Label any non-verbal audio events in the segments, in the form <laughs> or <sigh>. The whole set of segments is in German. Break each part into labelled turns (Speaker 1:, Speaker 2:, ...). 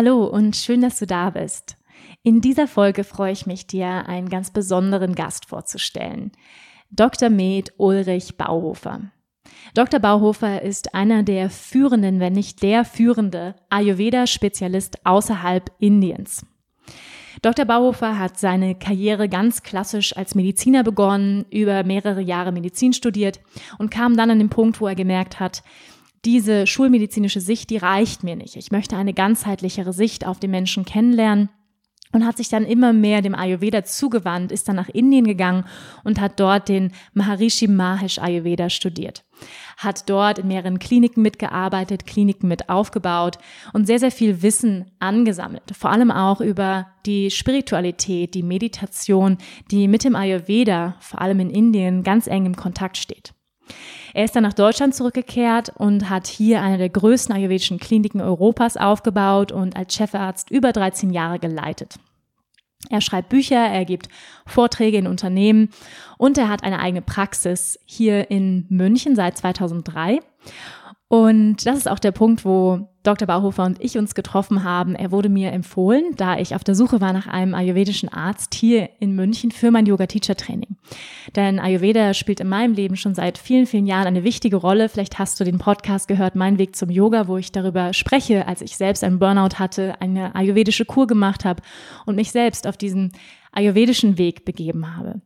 Speaker 1: Hallo und schön, dass du da bist. In dieser Folge freue ich mich, dir einen ganz besonderen Gast vorzustellen. Dr. Med Ulrich Bauhofer. Dr. Bauhofer ist einer der führenden, wenn nicht der führende Ayurveda-Spezialist außerhalb Indiens. Dr. Bauhofer hat seine Karriere ganz klassisch als Mediziner begonnen, über mehrere Jahre Medizin studiert und kam dann an den Punkt, wo er gemerkt hat, diese schulmedizinische Sicht, die reicht mir nicht. Ich möchte eine ganzheitlichere Sicht auf den Menschen kennenlernen und hat sich dann immer mehr dem Ayurveda zugewandt, ist dann nach Indien gegangen und hat dort den Maharishi Mahesh Ayurveda studiert. Hat dort in mehreren Kliniken mitgearbeitet, Kliniken mit aufgebaut und sehr, sehr viel Wissen angesammelt. Vor allem auch über die Spiritualität, die Meditation, die mit dem Ayurveda, vor allem in Indien, ganz eng im Kontakt steht. Er ist dann nach Deutschland zurückgekehrt und hat hier eine der größten ayurvedischen Kliniken Europas aufgebaut und als Chefarzt über 13 Jahre geleitet. Er schreibt Bücher, er gibt Vorträge in Unternehmen und er hat eine eigene Praxis hier in München seit 2003. Und das ist auch der Punkt, wo Dr. Bauhofer und ich uns getroffen haben. Er wurde mir empfohlen, da ich auf der Suche war nach einem ayurvedischen Arzt hier in München für mein Yoga-Teacher-Training. Denn Ayurveda spielt in meinem Leben schon seit vielen, vielen Jahren eine wichtige Rolle. Vielleicht hast du den Podcast gehört, Mein Weg zum Yoga, wo ich darüber spreche, als ich selbst einen Burnout hatte, eine ayurvedische Kur gemacht habe und mich selbst auf diesen ayurvedischen Weg begeben habe.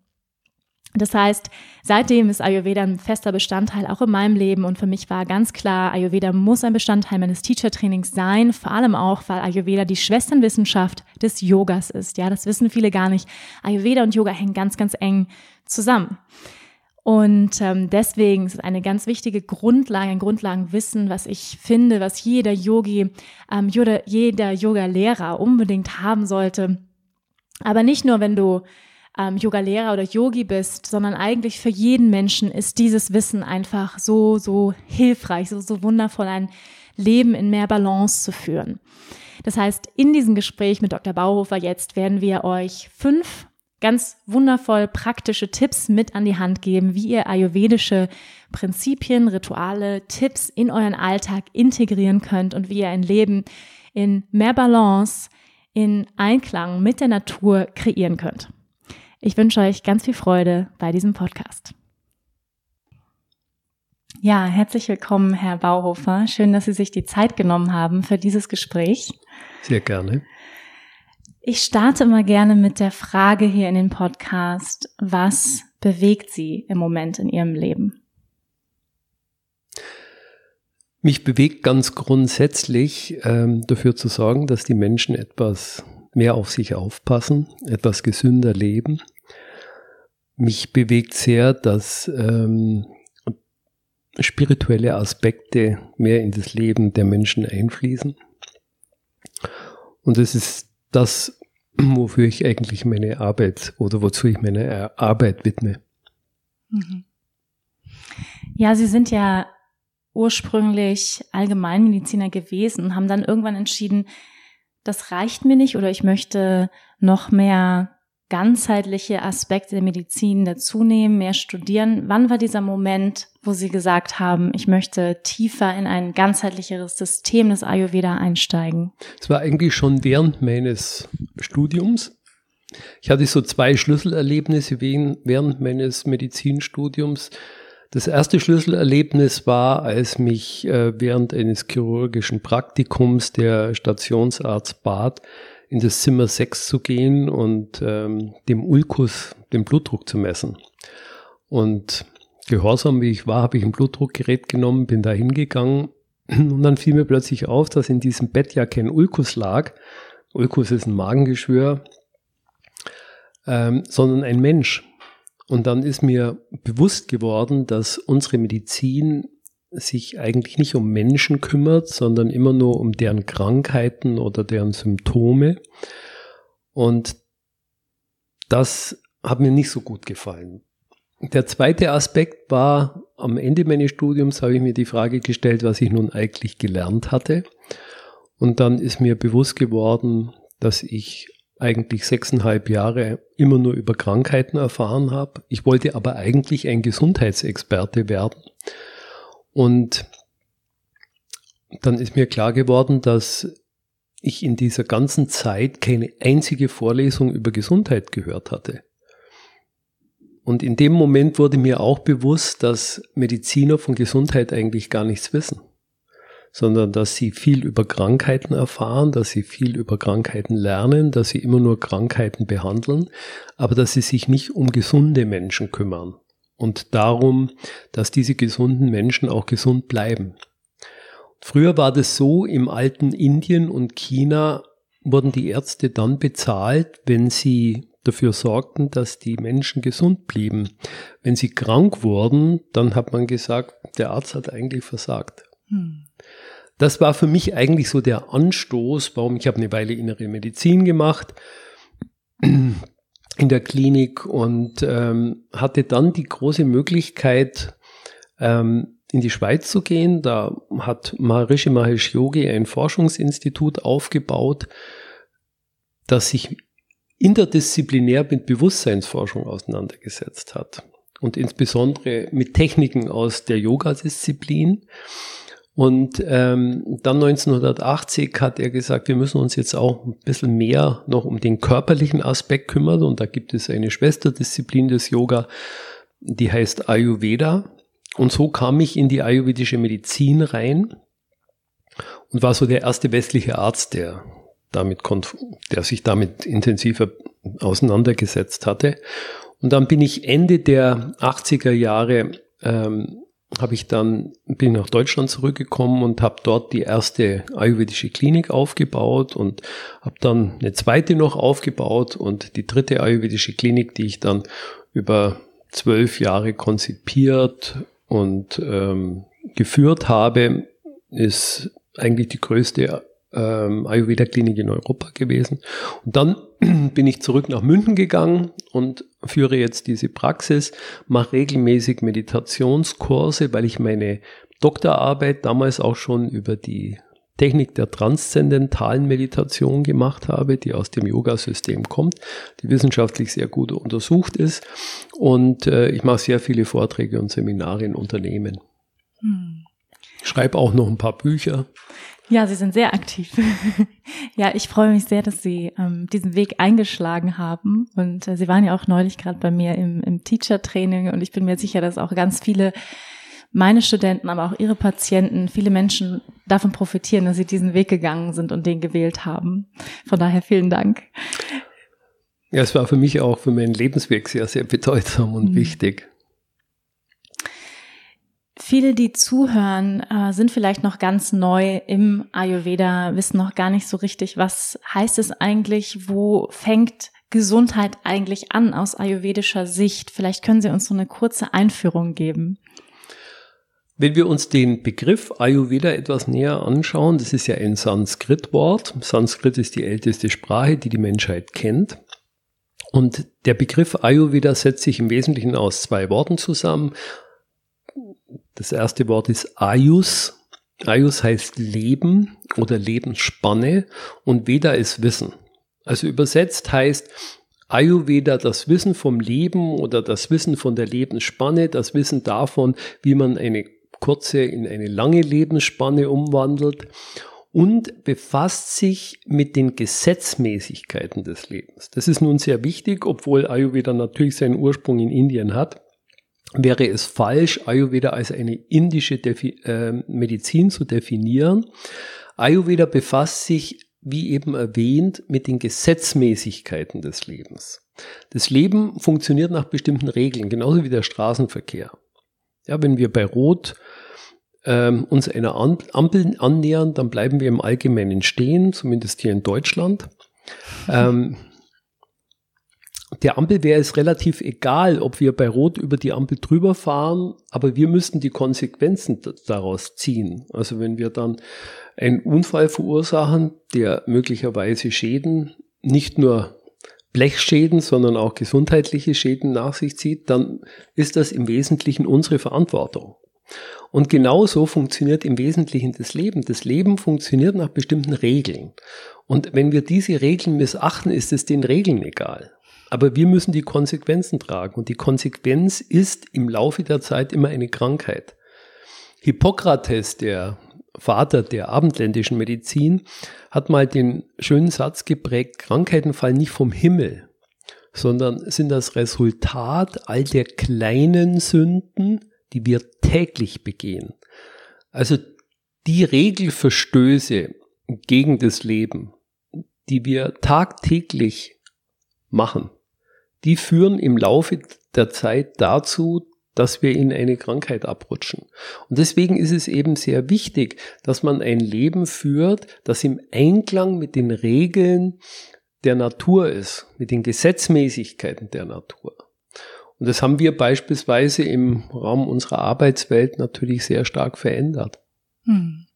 Speaker 1: Das heißt, seitdem ist Ayurveda ein fester Bestandteil auch in meinem Leben und für mich war ganz klar, Ayurveda muss ein Bestandteil meines Teacher-Trainings sein, vor allem auch, weil Ayurveda die Schwesternwissenschaft des Yogas ist. Ja, das wissen viele gar nicht. Ayurveda und Yoga hängen ganz, ganz eng zusammen. Und ähm, deswegen ist es eine ganz wichtige Grundlage, ein Grundlagenwissen, was ich finde, was jeder Yogi, ähm, jeder Yoga-Lehrer unbedingt haben sollte. Aber nicht nur, wenn du ähm, Yoga-Lehrer oder Yogi bist, sondern eigentlich für jeden Menschen ist dieses Wissen einfach so, so hilfreich, so, so wundervoll, ein Leben in mehr Balance zu führen. Das heißt, in diesem Gespräch mit Dr. Bauhofer jetzt werden wir euch fünf ganz wundervoll praktische Tipps mit an die Hand geben, wie ihr ayurvedische Prinzipien, Rituale, Tipps in euren Alltag integrieren könnt und wie ihr ein Leben in mehr Balance, in Einklang mit der Natur kreieren könnt. Ich wünsche euch ganz viel Freude bei diesem Podcast. Ja, herzlich willkommen, Herr Bauhofer. Schön, dass Sie sich die Zeit genommen haben für dieses Gespräch.
Speaker 2: Sehr gerne.
Speaker 1: Ich starte immer gerne mit der Frage hier in den Podcast, was bewegt Sie im Moment in Ihrem Leben?
Speaker 2: Mich bewegt ganz grundsätzlich ähm, dafür zu sorgen, dass die Menschen etwas mehr auf sich aufpassen, etwas gesünder leben. Mich bewegt sehr, dass ähm, spirituelle Aspekte mehr in das Leben der Menschen einfließen. Und es ist das, wofür ich eigentlich meine Arbeit oder wozu ich meine Arbeit widme. Mhm.
Speaker 1: Ja, Sie sind ja ursprünglich Allgemeinmediziner gewesen und haben dann irgendwann entschieden, das reicht mir nicht oder ich möchte noch mehr ganzheitliche Aspekte der Medizin dazunehmen, mehr studieren. Wann war dieser Moment, wo Sie gesagt haben, ich möchte tiefer in ein ganzheitlicheres System des Ayurveda einsteigen?
Speaker 2: Es war eigentlich schon während meines Studiums. Ich hatte so zwei Schlüsselerlebnisse während meines Medizinstudiums. Das erste Schlüsselerlebnis war, als mich äh, während eines chirurgischen Praktikums der Stationsarzt bat, in das Zimmer 6 zu gehen und ähm, dem Ulkus den Blutdruck zu messen. Und gehorsam wie ich war, habe ich ein Blutdruckgerät genommen, bin da hingegangen und dann fiel mir plötzlich auf, dass in diesem Bett ja kein Ulkus lag. Ulkus ist ein Magengeschwür, ähm, sondern ein Mensch. Und dann ist mir bewusst geworden, dass unsere Medizin sich eigentlich nicht um Menschen kümmert, sondern immer nur um deren Krankheiten oder deren Symptome. Und das hat mir nicht so gut gefallen. Der zweite Aspekt war, am Ende meines Studiums habe ich mir die Frage gestellt, was ich nun eigentlich gelernt hatte. Und dann ist mir bewusst geworden, dass ich eigentlich sechseinhalb Jahre immer nur über Krankheiten erfahren habe. Ich wollte aber eigentlich ein Gesundheitsexperte werden. Und dann ist mir klar geworden, dass ich in dieser ganzen Zeit keine einzige Vorlesung über Gesundheit gehört hatte. Und in dem Moment wurde mir auch bewusst, dass Mediziner von Gesundheit eigentlich gar nichts wissen, sondern dass sie viel über Krankheiten erfahren, dass sie viel über Krankheiten lernen, dass sie immer nur Krankheiten behandeln, aber dass sie sich nicht um gesunde Menschen kümmern und darum, dass diese gesunden Menschen auch gesund bleiben. Früher war das so, im alten Indien und China wurden die Ärzte dann bezahlt, wenn sie dafür sorgten, dass die Menschen gesund blieben. Wenn sie krank wurden, dann hat man gesagt, der Arzt hat eigentlich versagt. Hm. Das war für mich eigentlich so der Anstoß, warum ich habe eine Weile innere Medizin gemacht in der Klinik und ähm, hatte dann die große Möglichkeit, ähm, in die Schweiz zu gehen. Da hat Maharishi Mahesh Yogi ein Forschungsinstitut aufgebaut, das sich interdisziplinär mit Bewusstseinsforschung auseinandergesetzt hat und insbesondere mit Techniken aus der Yoga-Disziplin. Und ähm, dann 1980 hat er gesagt, wir müssen uns jetzt auch ein bisschen mehr noch um den körperlichen Aspekt kümmern. Und da gibt es eine Schwesterdisziplin des Yoga, die heißt Ayurveda. Und so kam ich in die ayurvedische Medizin rein und war so der erste westliche Arzt, der damit der sich damit intensiver auseinandergesetzt hatte. Und dann bin ich Ende der 80er Jahre ähm, habe ich dann bin nach Deutschland zurückgekommen und habe dort die erste ayurvedische Klinik aufgebaut und habe dann eine zweite noch aufgebaut und die dritte ayurvedische Klinik, die ich dann über zwölf Jahre konzipiert und ähm, geführt habe, ist eigentlich die größte ähm, Ayurveda-Klinik in Europa gewesen. Und dann <clears throat> bin ich zurück nach München gegangen und führe jetzt diese Praxis, mache regelmäßig Meditationskurse, weil ich meine Doktorarbeit damals auch schon über die Technik der transzendentalen Meditation gemacht habe, die aus dem Yoga-System kommt, die wissenschaftlich sehr gut untersucht ist. Und äh, ich mache sehr viele Vorträge und Seminare in Unternehmen. Hm. Schreibe auch noch ein paar Bücher.
Speaker 1: Ja, Sie sind sehr aktiv. <laughs> ja, ich freue mich sehr, dass Sie ähm, diesen Weg eingeschlagen haben. Und äh, Sie waren ja auch neulich gerade bei mir im, im Teacher-Training und ich bin mir sicher, dass auch ganz viele meine Studenten, aber auch ihre Patienten, viele Menschen davon profitieren, dass sie diesen Weg gegangen sind und den gewählt haben. Von daher vielen Dank.
Speaker 2: Ja, es war für mich auch für meinen Lebensweg sehr, sehr bedeutsam und mhm. wichtig.
Speaker 1: Viele, die zuhören, äh, sind vielleicht noch ganz neu im Ayurveda, wissen noch gar nicht so richtig, was heißt es eigentlich, wo fängt Gesundheit eigentlich an aus ayurvedischer Sicht. Vielleicht können Sie uns so eine kurze Einführung geben.
Speaker 2: Wenn wir uns den Begriff Ayurveda etwas näher anschauen, das ist ja ein Sanskrit-Wort. Sanskrit ist die älteste Sprache, die die Menschheit kennt. Und der Begriff Ayurveda setzt sich im Wesentlichen aus zwei Worten zusammen. Das erste Wort ist Ayus. Ayus heißt Leben oder Lebensspanne und Veda ist Wissen. Also übersetzt heißt Ayurveda das Wissen vom Leben oder das Wissen von der Lebensspanne, das Wissen davon, wie man eine kurze in eine lange Lebensspanne umwandelt und befasst sich mit den Gesetzmäßigkeiten des Lebens. Das ist nun sehr wichtig, obwohl Ayurveda natürlich seinen Ursprung in Indien hat wäre es falsch, Ayurveda als eine indische Defi äh, Medizin zu definieren. Ayurveda befasst sich, wie eben erwähnt, mit den Gesetzmäßigkeiten des Lebens. Das Leben funktioniert nach bestimmten Regeln, genauso wie der Straßenverkehr. Ja, wenn wir bei Rot ähm, uns einer Ampel annähern, dann bleiben wir im Allgemeinen stehen, zumindest hier in Deutschland. Ähm, der Ampel wäre es relativ egal, ob wir bei Rot über die Ampel drüber fahren, aber wir müssten die Konsequenzen daraus ziehen. Also wenn wir dann einen Unfall verursachen, der möglicherweise Schäden, nicht nur Blechschäden, sondern auch gesundheitliche Schäden nach sich zieht, dann ist das im Wesentlichen unsere Verantwortung. Und genauso funktioniert im Wesentlichen das Leben. Das Leben funktioniert nach bestimmten Regeln. Und wenn wir diese Regeln missachten, ist es den Regeln egal. Aber wir müssen die Konsequenzen tragen. Und die Konsequenz ist im Laufe der Zeit immer eine Krankheit. Hippokrates, der Vater der abendländischen Medizin, hat mal den schönen Satz geprägt, Krankheiten fallen nicht vom Himmel, sondern sind das Resultat all der kleinen Sünden, die wir täglich begehen. Also die Regelverstöße gegen das Leben, die wir tagtäglich machen, die führen im Laufe der Zeit dazu, dass wir in eine Krankheit abrutschen. Und deswegen ist es eben sehr wichtig, dass man ein Leben führt, das im Einklang mit den Regeln der Natur ist, mit den Gesetzmäßigkeiten der Natur. Und das haben wir beispielsweise im Raum unserer Arbeitswelt natürlich sehr stark verändert. Hm.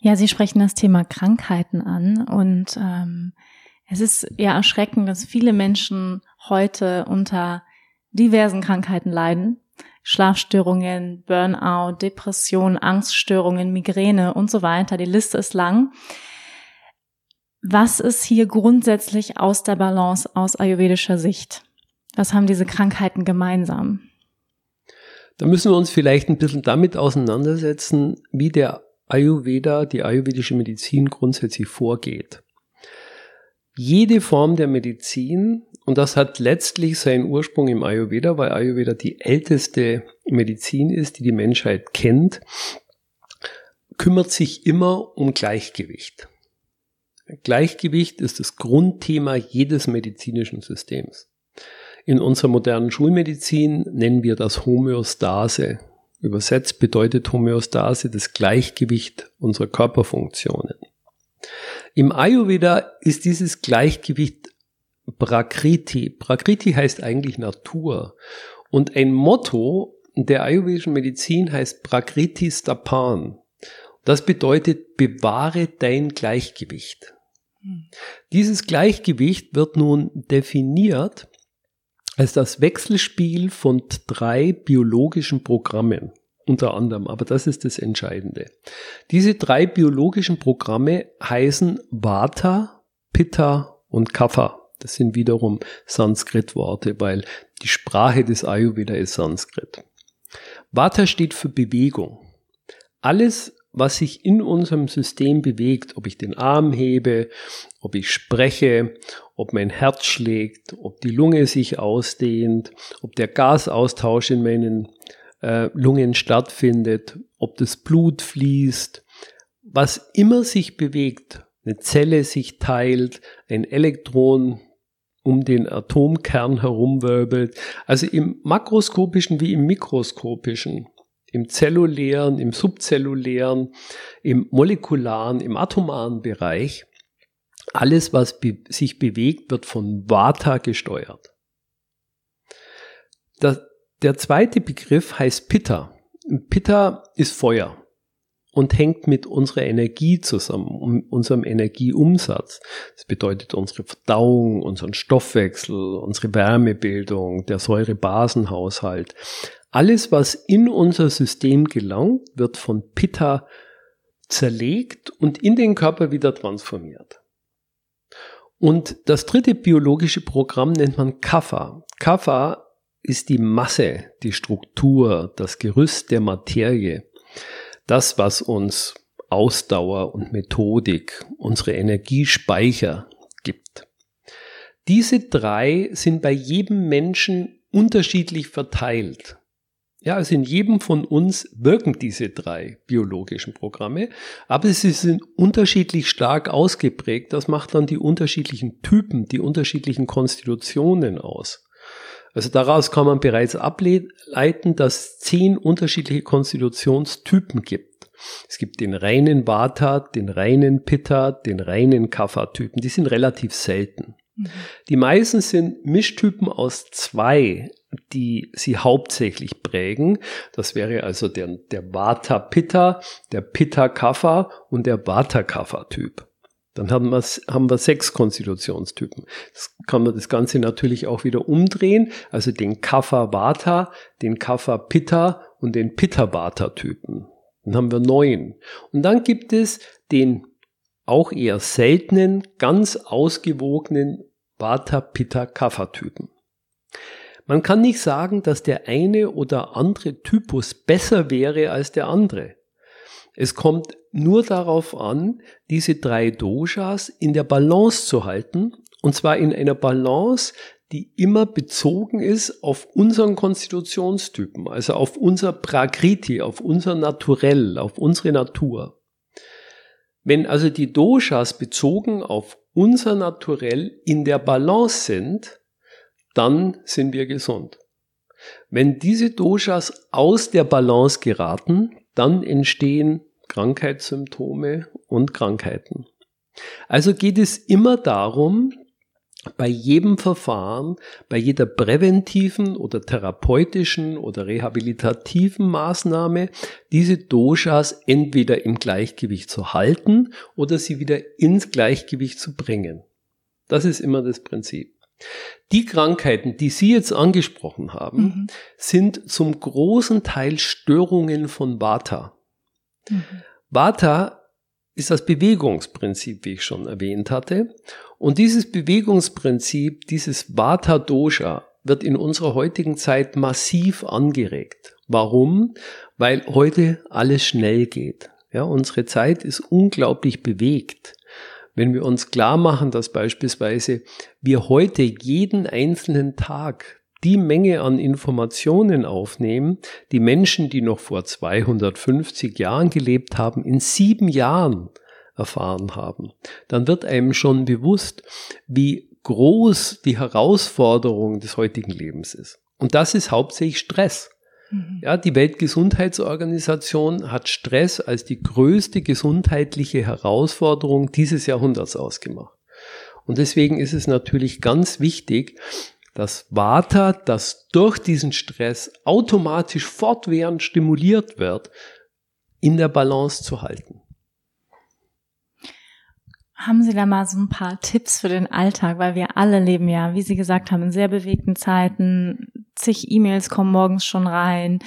Speaker 1: Ja, Sie sprechen das Thema Krankheiten an und ähm, es ist ja erschreckend, dass viele Menschen heute unter diversen Krankheiten leiden. Schlafstörungen, Burnout, Depression, Angststörungen, Migräne und so weiter. Die Liste ist lang. Was ist hier grundsätzlich aus der Balance aus ayurvedischer Sicht? Was haben diese Krankheiten gemeinsam?
Speaker 2: Da müssen wir uns vielleicht ein bisschen damit auseinandersetzen, wie der Ayurveda, die ayurvedische Medizin grundsätzlich vorgeht. Jede Form der Medizin und das hat letztlich seinen Ursprung im Ayurveda, weil Ayurveda die älteste Medizin ist, die die Menschheit kennt, kümmert sich immer um Gleichgewicht. Gleichgewicht ist das Grundthema jedes medizinischen Systems. In unserer modernen Schulmedizin nennen wir das Homöostase. Übersetzt bedeutet Homöostase das Gleichgewicht unserer Körperfunktionen. Im Ayurveda ist dieses Gleichgewicht Prakriti. Prakriti heißt eigentlich Natur. Und ein Motto der ayurvedischen Medizin heißt Prakriti Stapan. Das bedeutet, bewahre dein Gleichgewicht. Hm. Dieses Gleichgewicht wird nun definiert als das Wechselspiel von drei biologischen Programmen unter anderem, aber das ist das Entscheidende. Diese drei biologischen Programme heißen Vata, Pitta und Kapha. Das sind wiederum Sanskrit-Worte, weil die Sprache des Ayurveda ist Sanskrit. Vata steht für Bewegung. Alles, was sich in unserem System bewegt, ob ich den Arm hebe, ob ich spreche, ob mein Herz schlägt, ob die Lunge sich ausdehnt, ob der Gasaustausch in meinen äh, Lungen stattfindet, ob das Blut fließt, was immer sich bewegt, eine Zelle sich teilt, ein Elektron um den Atomkern herumwirbelt. Also im makroskopischen wie im mikroskopischen, im zellulären, im subzellulären, im molekularen, im atomaren Bereich. Alles, was be sich bewegt, wird von Vata gesteuert. Das, der zweite Begriff heißt Pitta. Pitta ist Feuer und hängt mit unserer Energie zusammen, unserem Energieumsatz. Das bedeutet unsere Verdauung, unseren Stoffwechsel, unsere Wärmebildung, der Säurebasenhaushalt. Alles, was in unser System gelangt, wird von Pitta zerlegt und in den Körper wieder transformiert. Und das dritte biologische Programm nennt man Kapha. Kapha ist die Masse, die Struktur, das Gerüst der Materie das, was uns Ausdauer und Methodik, unsere Energiespeicher gibt. Diese drei sind bei jedem Menschen unterschiedlich verteilt. Ja, also in jedem von uns wirken diese drei biologischen Programme, aber sie sind unterschiedlich stark ausgeprägt. Das macht dann die unterschiedlichen Typen, die unterschiedlichen Konstitutionen aus. Also daraus kann man bereits ableiten, dass es zehn unterschiedliche Konstitutionstypen gibt. Es gibt den reinen Vata, den reinen Pitta, den reinen Kapha-Typen. Die sind relativ selten. Mhm. Die meisten sind Mischtypen aus zwei, die sie hauptsächlich prägen. Das wäre also der, der Vata Pitta, der Pitta Kapha und der Vata Kapha Typ. Dann haben wir, haben wir sechs Konstitutionstypen. Das kann man das Ganze natürlich auch wieder umdrehen, also den Kapha Vata, den Kapha Pitta und den Pitta Vata Typen. Dann haben wir neun. Und dann gibt es den auch eher seltenen, ganz ausgewogenen Vata Pitta Kapha Typen. Man kann nicht sagen, dass der eine oder andere Typus besser wäre als der andere. Es kommt nur darauf an, diese drei Doshas in der Balance zu halten, und zwar in einer Balance, die immer bezogen ist auf unseren Konstitutionstypen, also auf unser Prakriti, auf unser Naturell, auf unsere Natur. Wenn also die Doshas bezogen auf unser Naturell in der Balance sind, dann sind wir gesund. Wenn diese Doshas aus der Balance geraten, dann entstehen Krankheitssymptome und Krankheiten. Also geht es immer darum, bei jedem Verfahren, bei jeder präventiven oder therapeutischen oder rehabilitativen Maßnahme, diese Doshas entweder im Gleichgewicht zu halten oder sie wieder ins Gleichgewicht zu bringen. Das ist immer das Prinzip. Die Krankheiten, die Sie jetzt angesprochen haben, mhm. sind zum großen Teil Störungen von Vata. Mhm. Vata ist das Bewegungsprinzip, wie ich schon erwähnt hatte. Und dieses Bewegungsprinzip, dieses Vata Dosha, wird in unserer heutigen Zeit massiv angeregt. Warum? Weil heute alles schnell geht. Ja, unsere Zeit ist unglaublich bewegt. Wenn wir uns klar machen, dass beispielsweise wir heute jeden einzelnen Tag die Menge an Informationen aufnehmen, die Menschen, die noch vor 250 Jahren gelebt haben, in sieben Jahren erfahren haben, dann wird einem schon bewusst, wie groß die Herausforderung des heutigen Lebens ist. Und das ist hauptsächlich Stress. Mhm. Ja, die Weltgesundheitsorganisation hat Stress als die größte gesundheitliche Herausforderung dieses Jahrhunderts ausgemacht. Und deswegen ist es natürlich ganz wichtig, dass Vata, das durch diesen Stress automatisch fortwährend stimuliert wird, in der Balance zu halten.
Speaker 1: Haben Sie da mal so ein paar Tipps für den Alltag, weil wir alle leben ja, wie Sie gesagt haben, in sehr bewegten Zeiten. Zig E-Mails kommen morgens schon rein.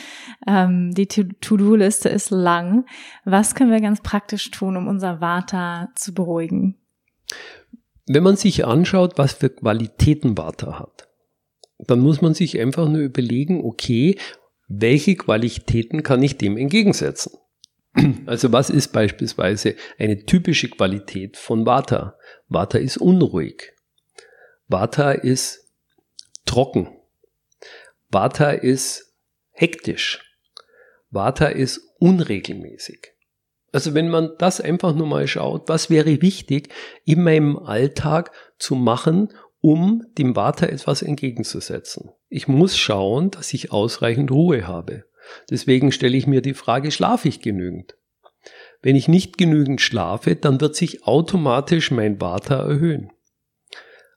Speaker 1: Ähm, die To-Do-Liste ist lang. Was können wir ganz praktisch tun, um unser Vata zu beruhigen?
Speaker 2: Wenn man sich anschaut, was für Qualitäten Vata hat, dann muss man sich einfach nur überlegen, okay, welche Qualitäten kann ich dem entgegensetzen? Also was ist beispielsweise eine typische Qualität von Vata? Vata ist unruhig. Vata ist trocken. Vata ist hektisch. Vata ist unregelmäßig. Also wenn man das einfach nur mal schaut, was wäre wichtig in meinem Alltag zu machen, um dem Vata etwas entgegenzusetzen. Ich muss schauen, dass ich ausreichend Ruhe habe. Deswegen stelle ich mir die Frage, schlafe ich genügend? Wenn ich nicht genügend schlafe, dann wird sich automatisch mein Vata erhöhen.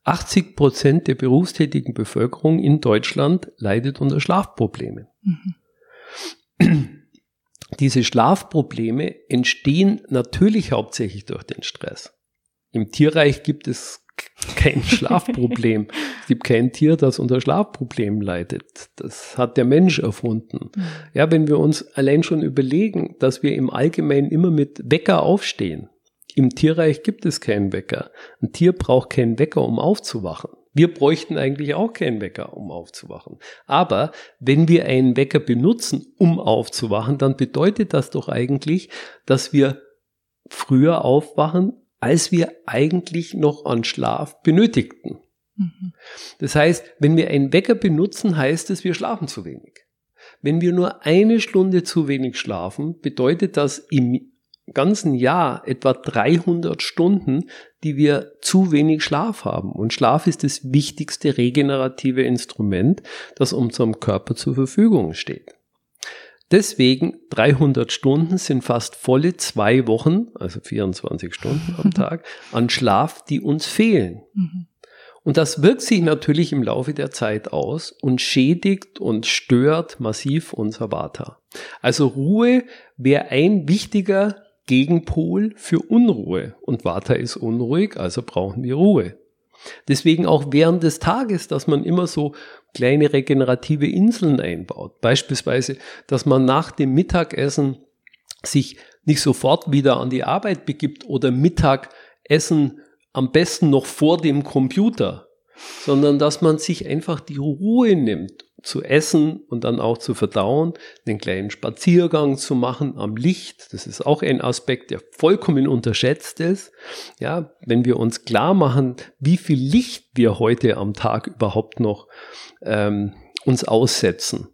Speaker 2: 80 Prozent der berufstätigen Bevölkerung in Deutschland leidet unter Schlafproblemen. Mhm. Diese Schlafprobleme entstehen natürlich hauptsächlich durch den Stress. Im Tierreich gibt es kein Schlafproblem. es gibt kein Tier, das unter Schlafproblemen leidet. Das hat der Mensch erfunden. Mhm. Ja, wenn wir uns allein schon überlegen, dass wir im Allgemeinen immer mit Wecker aufstehen. Im Tierreich gibt es keinen Wecker. Ein Tier braucht keinen Wecker, um aufzuwachen. Wir bräuchten eigentlich auch keinen Wecker, um aufzuwachen. Aber wenn wir einen Wecker benutzen, um aufzuwachen, dann bedeutet das doch eigentlich, dass wir früher aufwachen, als wir eigentlich noch an Schlaf benötigten. Mhm. Das heißt, wenn wir einen Wecker benutzen, heißt es, wir schlafen zu wenig. Wenn wir nur eine Stunde zu wenig schlafen, bedeutet das im ganzen Jahr etwa 300 Stunden, die wir zu wenig Schlaf haben. Und Schlaf ist das wichtigste regenerative Instrument, das unserem Körper zur Verfügung steht. Deswegen 300 Stunden sind fast volle zwei Wochen, also 24 Stunden am Tag, an Schlaf, die uns fehlen. Mhm. Und das wirkt sich natürlich im Laufe der Zeit aus und schädigt und stört massiv unser Vata. Also Ruhe wäre ein wichtiger Gegenpol für Unruhe. Und Vata ist unruhig, also brauchen wir Ruhe. Deswegen auch während des Tages, dass man immer so kleine regenerative Inseln einbaut. Beispielsweise, dass man nach dem Mittagessen sich nicht sofort wieder an die Arbeit begibt oder Mittagessen am besten noch vor dem Computer, sondern dass man sich einfach die Ruhe nimmt, zu essen und dann auch zu verdauen, einen kleinen Spaziergang zu machen am Licht. Das ist auch ein Aspekt, der vollkommen unterschätzt ist. Ja, wenn wir uns klar machen, wie viel Licht wir heute am Tag überhaupt noch ähm, uns aussetzen.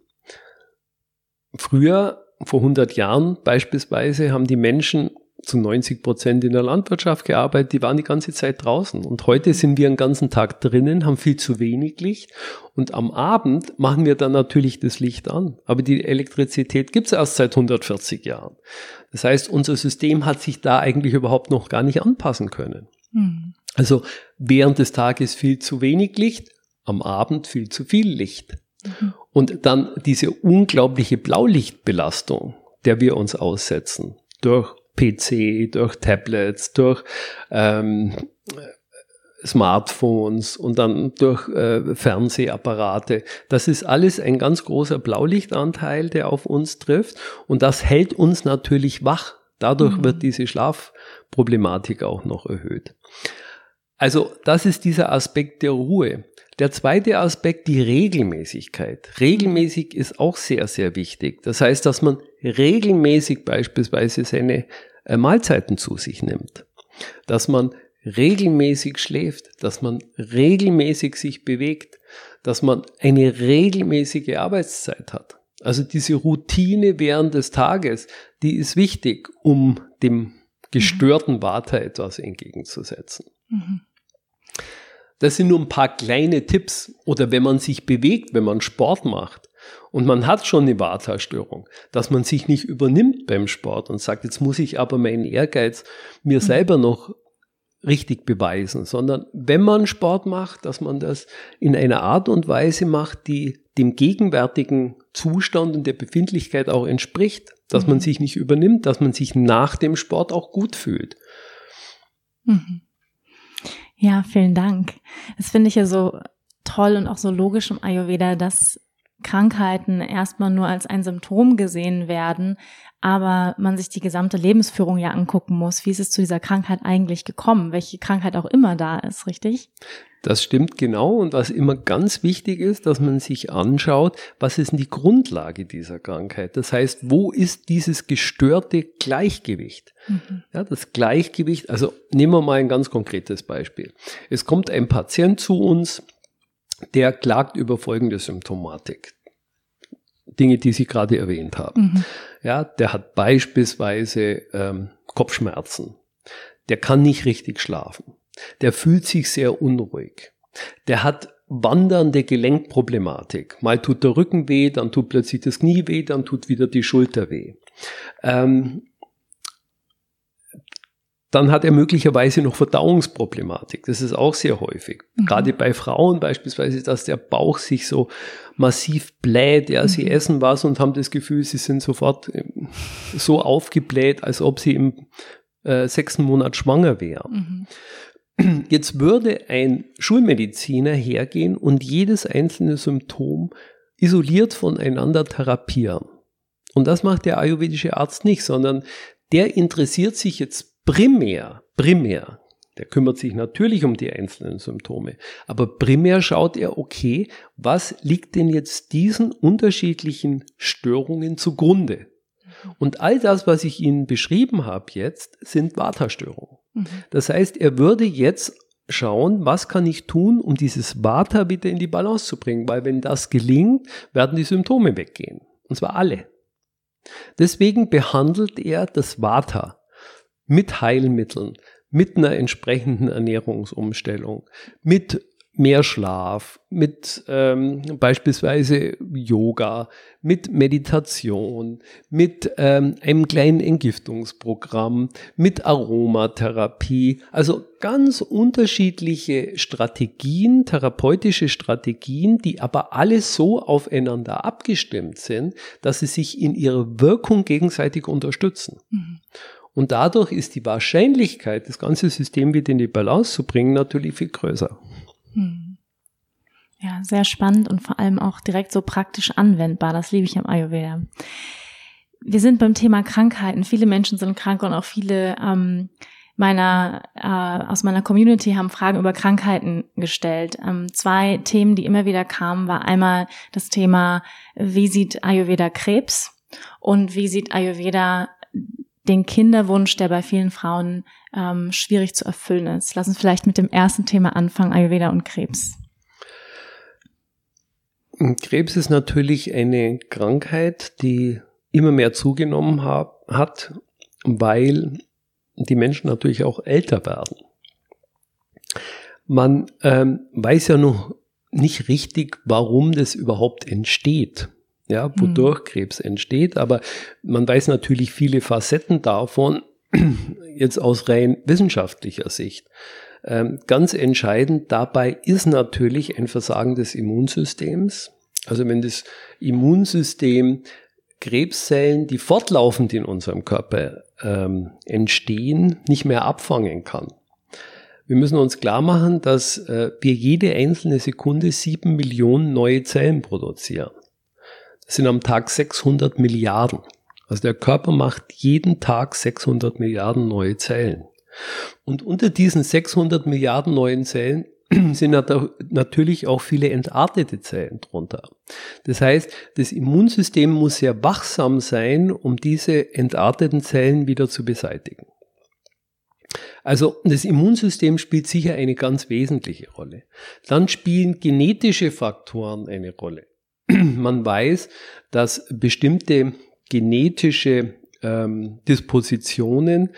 Speaker 2: Früher, vor 100 Jahren beispielsweise, haben die Menschen zu 90 Prozent in der Landwirtschaft gearbeitet, die waren die ganze Zeit draußen. Und heute sind wir den ganzen Tag drinnen, haben viel zu wenig Licht. Und am Abend machen wir dann natürlich das Licht an. Aber die Elektrizität gibt es erst seit 140 Jahren. Das heißt, unser System hat sich da eigentlich überhaupt noch gar nicht anpassen können. Mhm. Also während des Tages viel zu wenig Licht, am Abend viel zu viel Licht. Mhm. Und dann diese unglaubliche Blaulichtbelastung, der wir uns aussetzen, durch PC, durch Tablets, durch ähm, Smartphones und dann durch äh, Fernsehapparate. Das ist alles ein ganz großer Blaulichtanteil, der auf uns trifft und das hält uns natürlich wach. Dadurch mhm. wird diese Schlafproblematik auch noch erhöht. Also das ist dieser Aspekt der Ruhe. Der zweite Aspekt, die Regelmäßigkeit. Regelmäßig ist auch sehr, sehr wichtig. Das heißt, dass man regelmäßig beispielsweise seine äh, Mahlzeiten zu sich nimmt, dass man regelmäßig schläft, dass man regelmäßig sich bewegt, dass man eine regelmäßige Arbeitszeit hat. Also diese Routine während des Tages, die ist wichtig, um dem gestörten Vata etwas entgegenzusetzen. Mhm. Das sind nur ein paar kleine Tipps. Oder wenn man sich bewegt, wenn man Sport macht, und man hat schon eine Vata-Störung, dass man sich nicht übernimmt beim Sport und sagt, jetzt muss ich aber meinen Ehrgeiz mir mhm. selber noch richtig beweisen, sondern wenn man Sport macht, dass man das in einer Art und Weise macht, die dem gegenwärtigen Zustand und der Befindlichkeit auch entspricht, dass mhm. man sich nicht übernimmt, dass man sich nach dem Sport auch gut fühlt.
Speaker 1: Mhm. Ja, vielen Dank. Das finde ich ja so toll und auch so logisch im Ayurveda, dass Krankheiten erstmal nur als ein Symptom gesehen werden, aber man sich die gesamte Lebensführung ja angucken muss. Wie ist es zu dieser Krankheit eigentlich gekommen? Welche Krankheit auch immer da ist, richtig?
Speaker 2: Das stimmt genau. Und was immer ganz wichtig ist, dass man sich anschaut, was ist denn die Grundlage dieser Krankheit? Das heißt, wo ist dieses gestörte Gleichgewicht? Mhm. Ja, das Gleichgewicht, also nehmen wir mal ein ganz konkretes Beispiel. Es kommt ein Patient zu uns, der klagt über folgende Symptomatik. Dinge, die Sie gerade erwähnt haben. Mhm. Ja, der hat beispielsweise ähm, Kopfschmerzen. Der kann nicht richtig schlafen. Der fühlt sich sehr unruhig. Der hat wandernde Gelenkproblematik. Mal tut der Rücken weh, dann tut plötzlich das Knie weh, dann tut wieder die Schulter weh. Ähm, dann hat er möglicherweise noch Verdauungsproblematik. Das ist auch sehr häufig. Mhm. Gerade bei Frauen beispielsweise, dass der Bauch sich so massiv bläht. Ja, mhm. sie essen was und haben das Gefühl, sie sind sofort ähm, so aufgebläht, als ob sie im äh, sechsten Monat schwanger wären. Mhm. Jetzt würde ein Schulmediziner hergehen und jedes einzelne Symptom isoliert voneinander therapieren. Und das macht der ayurvedische Arzt nicht, sondern der interessiert sich jetzt primär, primär, der kümmert sich natürlich um die einzelnen Symptome, aber primär schaut er, okay, was liegt denn jetzt diesen unterschiedlichen Störungen zugrunde? Und all das, was ich Ihnen beschrieben habe jetzt, sind Vata-Störungen. Mhm. Das heißt, er würde jetzt schauen, was kann ich tun, um dieses Vata wieder in die Balance zu bringen, weil wenn das gelingt, werden die Symptome weggehen. Und zwar alle. Deswegen behandelt er das Vata mit Heilmitteln, mit einer entsprechenden Ernährungsumstellung, mit mehr Schlaf, mit ähm, beispielsweise Yoga, mit Meditation, mit ähm, einem kleinen Entgiftungsprogramm, mit Aromatherapie. Also ganz unterschiedliche Strategien, therapeutische Strategien, die aber alle so aufeinander abgestimmt sind, dass sie sich in ihrer Wirkung gegenseitig unterstützen. Mhm. Und dadurch ist die Wahrscheinlichkeit, das ganze System wieder in die Balance zu bringen, natürlich viel größer. Hm.
Speaker 1: Ja, sehr spannend und vor allem auch direkt so praktisch anwendbar. Das liebe ich am Ayurveda. Wir sind beim Thema Krankheiten. Viele Menschen sind krank und auch viele ähm, meiner äh, aus meiner Community haben Fragen über Krankheiten gestellt. Ähm, zwei Themen, die immer wieder kamen, war einmal das Thema, wie sieht Ayurveda Krebs und wie sieht Ayurveda den Kinderwunsch, der bei vielen Frauen ähm, schwierig zu erfüllen ist. Lass uns vielleicht mit dem ersten Thema anfangen, Ayurveda und Krebs.
Speaker 2: Krebs ist natürlich eine Krankheit, die immer mehr zugenommen hat, weil die Menschen natürlich auch älter werden. Man ähm, weiß ja noch nicht richtig, warum das überhaupt entsteht ja, wodurch mhm. Krebs entsteht. Aber man weiß natürlich viele Facetten davon, <clears throat> jetzt aus rein wissenschaftlicher Sicht. Ähm, ganz entscheidend dabei ist natürlich ein Versagen des Immunsystems. Also wenn das Immunsystem Krebszellen, die fortlaufend in unserem Körper ähm, entstehen, nicht mehr abfangen kann. Wir müssen uns klar machen, dass äh, wir jede einzelne Sekunde sieben Millionen neue Zellen produzieren. Sind am Tag 600 Milliarden. Also der Körper macht jeden Tag 600 Milliarden neue Zellen. Und unter diesen 600 Milliarden neuen Zellen <clears throat> sind natürlich auch viele entartete Zellen drunter. Das heißt, das Immunsystem muss sehr wachsam sein, um diese entarteten Zellen wieder zu beseitigen. Also das Immunsystem spielt sicher eine ganz wesentliche Rolle. Dann spielen genetische Faktoren eine Rolle. <clears throat> man weiß, dass bestimmte genetische ähm, Dispositionen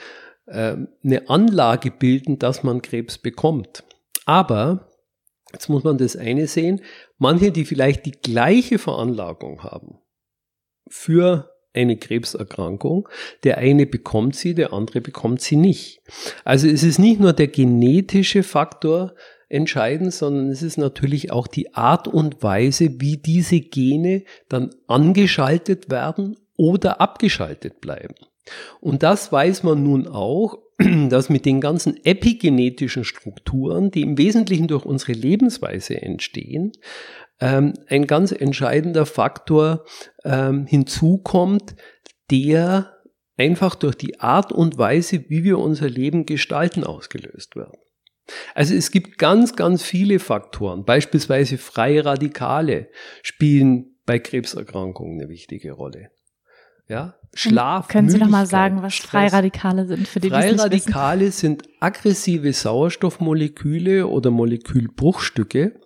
Speaker 2: äh, eine Anlage bilden, dass man Krebs bekommt. Aber, jetzt muss man das eine sehen, manche, die vielleicht die gleiche Veranlagung haben für eine Krebserkrankung. Der eine bekommt sie, der andere bekommt sie nicht. Also es ist nicht nur der genetische Faktor, entscheidend, sondern es ist natürlich auch die Art und Weise, wie diese Gene dann angeschaltet werden oder abgeschaltet bleiben. Und das weiß man nun auch, <clears throat> dass mit den ganzen epigenetischen Strukturen, die im Wesentlichen durch unsere Lebensweise entstehen, ähm, ein ganz entscheidender Faktor ähm, hinzukommt, der einfach durch die Art und Weise, wie wir unser Leben gestalten, ausgelöst wird. Also es gibt ganz, ganz viele Faktoren. Beispielsweise freie Radikale spielen bei Krebserkrankungen eine wichtige Rolle. Ja, Schlaf.
Speaker 1: Können Sie noch mal sagen, was Freiradikale sind für die
Speaker 2: Freiradikale sind aggressive Sauerstoffmoleküle oder Molekülbruchstücke,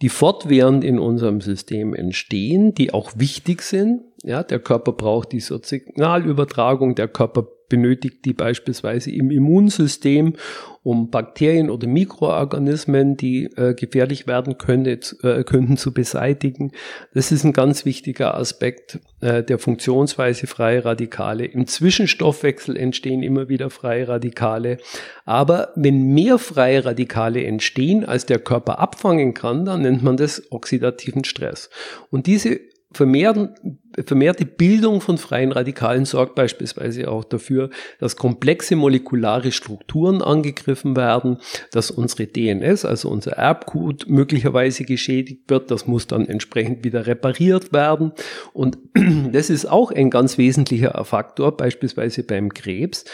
Speaker 2: die fortwährend in unserem System entstehen, die auch wichtig sind. Ja, der Körper braucht diese Signalübertragung, der Körper benötigt die beispielsweise im Immunsystem, um Bakterien oder Mikroorganismen, die äh, gefährlich werden könnte, äh, <laughs> könnten, zu beseitigen. Das ist ein ganz wichtiger Aspekt äh, der Funktionsweise freie Radikale. Im Zwischenstoffwechsel entstehen immer wieder freie Radikale. Aber wenn mehr freie Radikale entstehen, als der Körper abfangen kann, dann nennt man das oxidativen Stress. Und diese vermehrten, vermehrte Bildung von freien Radikalen sorgt beispielsweise auch dafür, dass komplexe molekulare Strukturen angegriffen werden, dass unsere DNS, also unser Erbgut, möglicherweise geschädigt wird. Das muss dann entsprechend wieder repariert werden. Und <clears throat> das ist auch ein ganz wesentlicher Faktor, beispielsweise beim Krebs,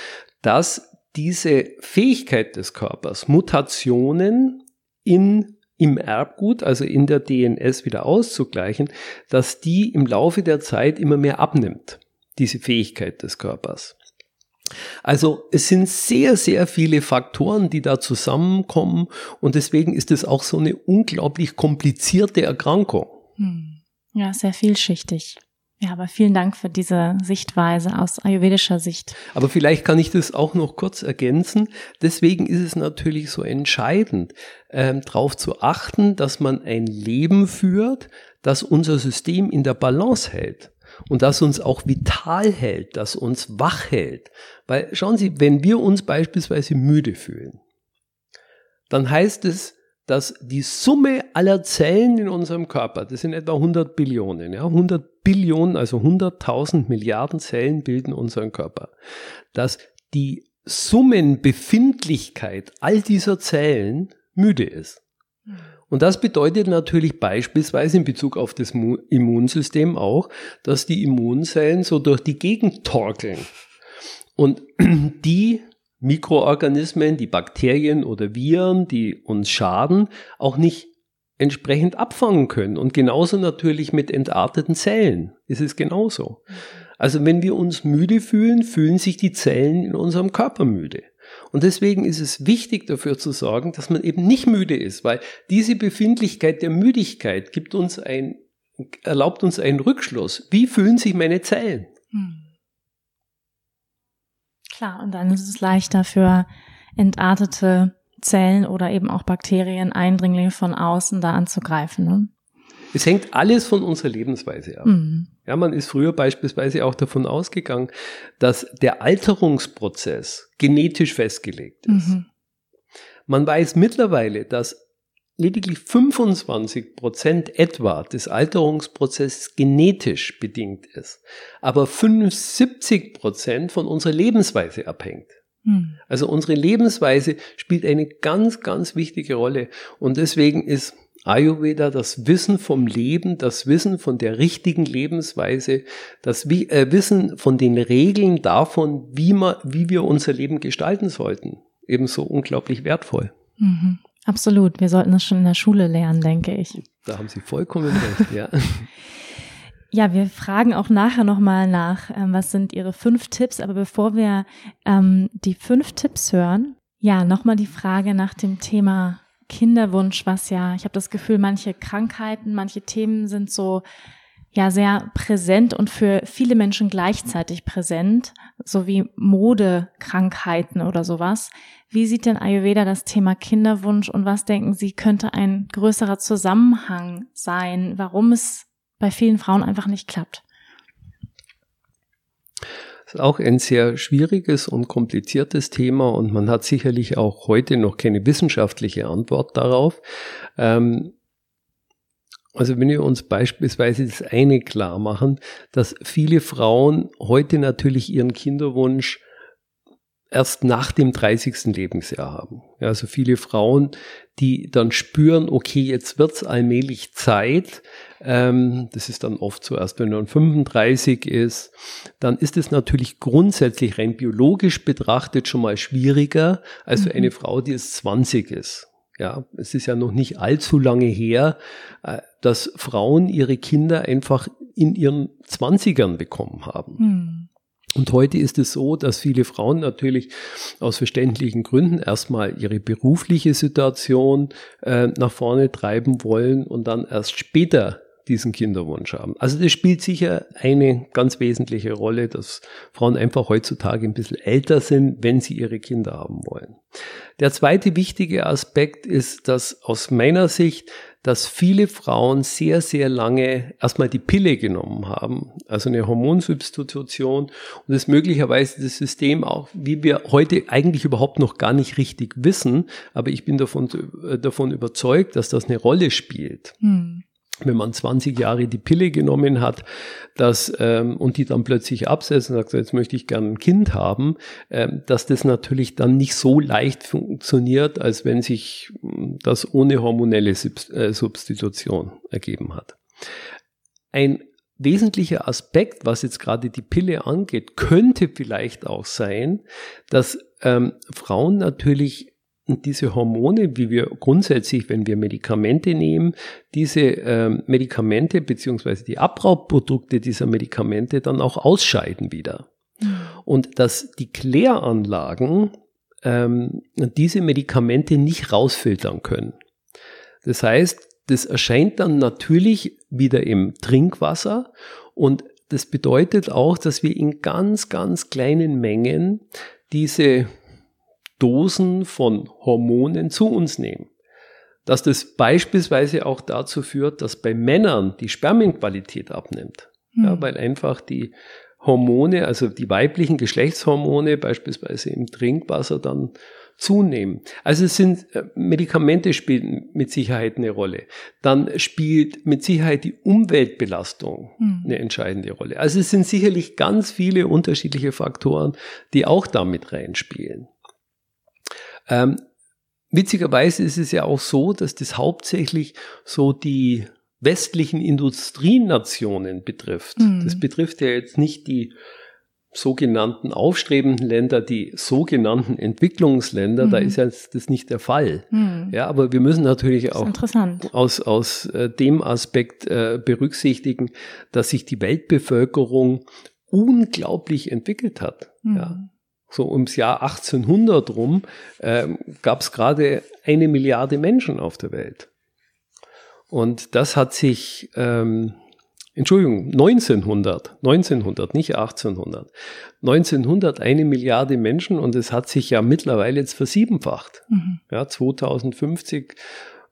Speaker 2: dass diese Fähigkeit des Körpers, Mutationen in im Erbgut, also in der DNS wieder auszugleichen, dass die im Laufe der Zeit immer mehr abnimmt, diese Fähigkeit des Körpers. Also es sind sehr, sehr viele Faktoren, die da zusammenkommen und deswegen ist es auch so eine unglaublich komplizierte Erkrankung. Hm.
Speaker 1: Ja, sehr vielschichtig. Ja, aber vielen Dank für diese Sichtweise aus ayurvedischer Sicht.
Speaker 2: Aber vielleicht kann ich das auch noch kurz ergänzen. Deswegen ist es natürlich so entscheidend, ähm, darauf zu achten, dass man ein Leben führt, das unser System in der Balance hält und das uns auch vital hält, das uns wach hält. Weil schauen Sie, wenn wir uns beispielsweise müde fühlen, dann heißt es, dass die Summe aller Zellen in unserem Körper, das sind etwa 100 Billionen, ja, 100 Billionen, also 100.000 Milliarden Zellen bilden unseren Körper, dass die Summenbefindlichkeit all dieser Zellen müde ist. Und das bedeutet natürlich beispielsweise in Bezug auf das Immunsystem auch, dass die Immunzellen so durch die Gegend torkeln. Und <clears throat> die Mikroorganismen, die Bakterien oder Viren, die uns schaden, auch nicht entsprechend abfangen können. Und genauso natürlich mit entarteten Zellen ist es genauso. Also wenn wir uns müde fühlen, fühlen sich die Zellen in unserem Körper müde. Und deswegen ist es wichtig dafür zu sorgen, dass man eben nicht müde ist, weil diese Befindlichkeit der Müdigkeit gibt uns ein, erlaubt uns einen Rückschluss. Wie fühlen sich meine Zellen? Hm.
Speaker 1: Klar, und dann ist es leichter für entartete Zellen oder eben auch Bakterien, Eindringlinge von außen da anzugreifen. Ne?
Speaker 2: Es hängt alles von unserer Lebensweise ab. Mhm. Ja, man ist früher beispielsweise auch davon ausgegangen, dass der Alterungsprozess genetisch festgelegt ist. Mhm. Man weiß mittlerweile, dass lediglich 25 Prozent etwa des Alterungsprozesses genetisch bedingt ist, aber 75 Prozent von unserer Lebensweise abhängt. Hm. Also unsere Lebensweise spielt eine ganz, ganz wichtige Rolle und deswegen ist Ayurveda das Wissen vom Leben, das Wissen von der richtigen Lebensweise, das äh, Wissen von den Regeln davon, wie, man, wie wir unser Leben gestalten sollten, ebenso unglaublich wertvoll.
Speaker 1: Mhm. Absolut. Wir sollten das schon in der Schule lernen, denke ich.
Speaker 2: Da haben Sie vollkommen recht, ja. <laughs> <laughs>
Speaker 1: Ja, wir fragen auch nachher nochmal nach, ähm, was sind Ihre fünf Tipps. Aber bevor wir ähm, die fünf Tipps hören, ja, nochmal die Frage nach dem Thema Kinderwunsch, was ja, ich habe das Gefühl, manche Krankheiten, manche Themen sind so ja sehr präsent und für viele Menschen gleichzeitig präsent, so wie Modekrankheiten oder sowas. Wie sieht denn Ayurveda das Thema Kinderwunsch und was denken Sie, könnte ein größerer Zusammenhang sein, warum es bei vielen Frauen einfach nicht klappt?
Speaker 2: Das ist auch ein sehr schwieriges und kompliziertes Thema und man hat sicherlich auch heute noch keine wissenschaftliche Antwort darauf. Ähm, also wenn wir uns beispielsweise das eine klar machen, dass viele Frauen heute natürlich ihren Kinderwunsch erst nach dem 30. Lebensjahr haben. Ja, also viele Frauen, die dann spüren, okay, jetzt wird's allmählich Zeit. Ähm, das ist dann oft so erst, wenn man 35 ist. Dann ist es natürlich grundsätzlich rein biologisch betrachtet schon mal schwieriger als für mhm. eine Frau, die jetzt 20 ist. Ja, es ist ja noch nicht allzu lange her, äh, dass Frauen ihre Kinder einfach in ihren Zwanzigern bekommen haben. Mhm. Und heute ist es so, dass viele Frauen natürlich aus verständlichen Gründen erstmal ihre berufliche Situation äh, nach vorne treiben wollen und dann erst später diesen Kinderwunsch haben. Also das spielt sicher eine ganz wesentliche Rolle, dass Frauen einfach heutzutage ein bisschen älter sind, wenn sie ihre Kinder haben wollen. Der zweite wichtige Aspekt ist, dass aus meiner Sicht dass viele Frauen sehr, sehr lange erstmal die Pille genommen haben, also eine Hormonsubstitution und es möglicherweise das System auch, wie wir heute eigentlich überhaupt noch gar nicht richtig wissen, aber ich bin davon, äh, davon überzeugt, dass das eine Rolle spielt. Hm wenn man 20 Jahre die Pille genommen hat, dass, ähm, und die dann plötzlich absetzt und sagt, jetzt möchte ich gerne ein Kind haben, ähm, dass das natürlich dann nicht so leicht funktioniert, als wenn sich hm, das ohne hormonelle äh, Substitution ergeben hat. Ein wesentlicher Aspekt, was jetzt gerade die Pille angeht, könnte vielleicht auch sein, dass ähm, Frauen natürlich und diese Hormone, wie wir grundsätzlich, wenn wir Medikamente nehmen, diese ähm, Medikamente beziehungsweise die Abraubbprodukte dieser Medikamente dann auch ausscheiden wieder. Mhm. Und dass die Kläranlagen ähm, diese Medikamente nicht rausfiltern können. Das heißt, das erscheint dann natürlich wieder im Trinkwasser und das bedeutet auch, dass wir in ganz, ganz kleinen Mengen diese Dosen von Hormonen zu uns nehmen. Dass das beispielsweise auch dazu führt, dass bei Männern die Spermienqualität abnimmt. Mhm. Ja, weil einfach die Hormone, also die weiblichen Geschlechtshormone beispielsweise im Trinkwasser dann zunehmen. Also es sind äh, Medikamente spielen mit Sicherheit eine Rolle. Dann spielt mit Sicherheit die Umweltbelastung mhm. eine entscheidende Rolle. Also es sind sicherlich ganz viele unterschiedliche Faktoren, die auch damit reinspielen. Ähm, witzigerweise ist es ja auch so, dass das hauptsächlich so die westlichen Industrienationen betrifft. Mhm. Das betrifft ja jetzt nicht die sogenannten aufstrebenden Länder, die sogenannten Entwicklungsländer, mhm. da ist ja das nicht der Fall. Mhm. Ja, aber wir müssen natürlich auch aus, aus äh, dem Aspekt äh, berücksichtigen, dass sich die Weltbevölkerung unglaublich entwickelt hat. Mhm. Ja. So ums Jahr 1800 rum äh, gab es gerade eine Milliarde Menschen auf der Welt. Und das hat sich ähm, Entschuldigung, 1900, 1900, nicht 1800. 1900 eine Milliarde Menschen und es hat sich ja mittlerweile jetzt versiebenfacht. Mhm. Ja, 2050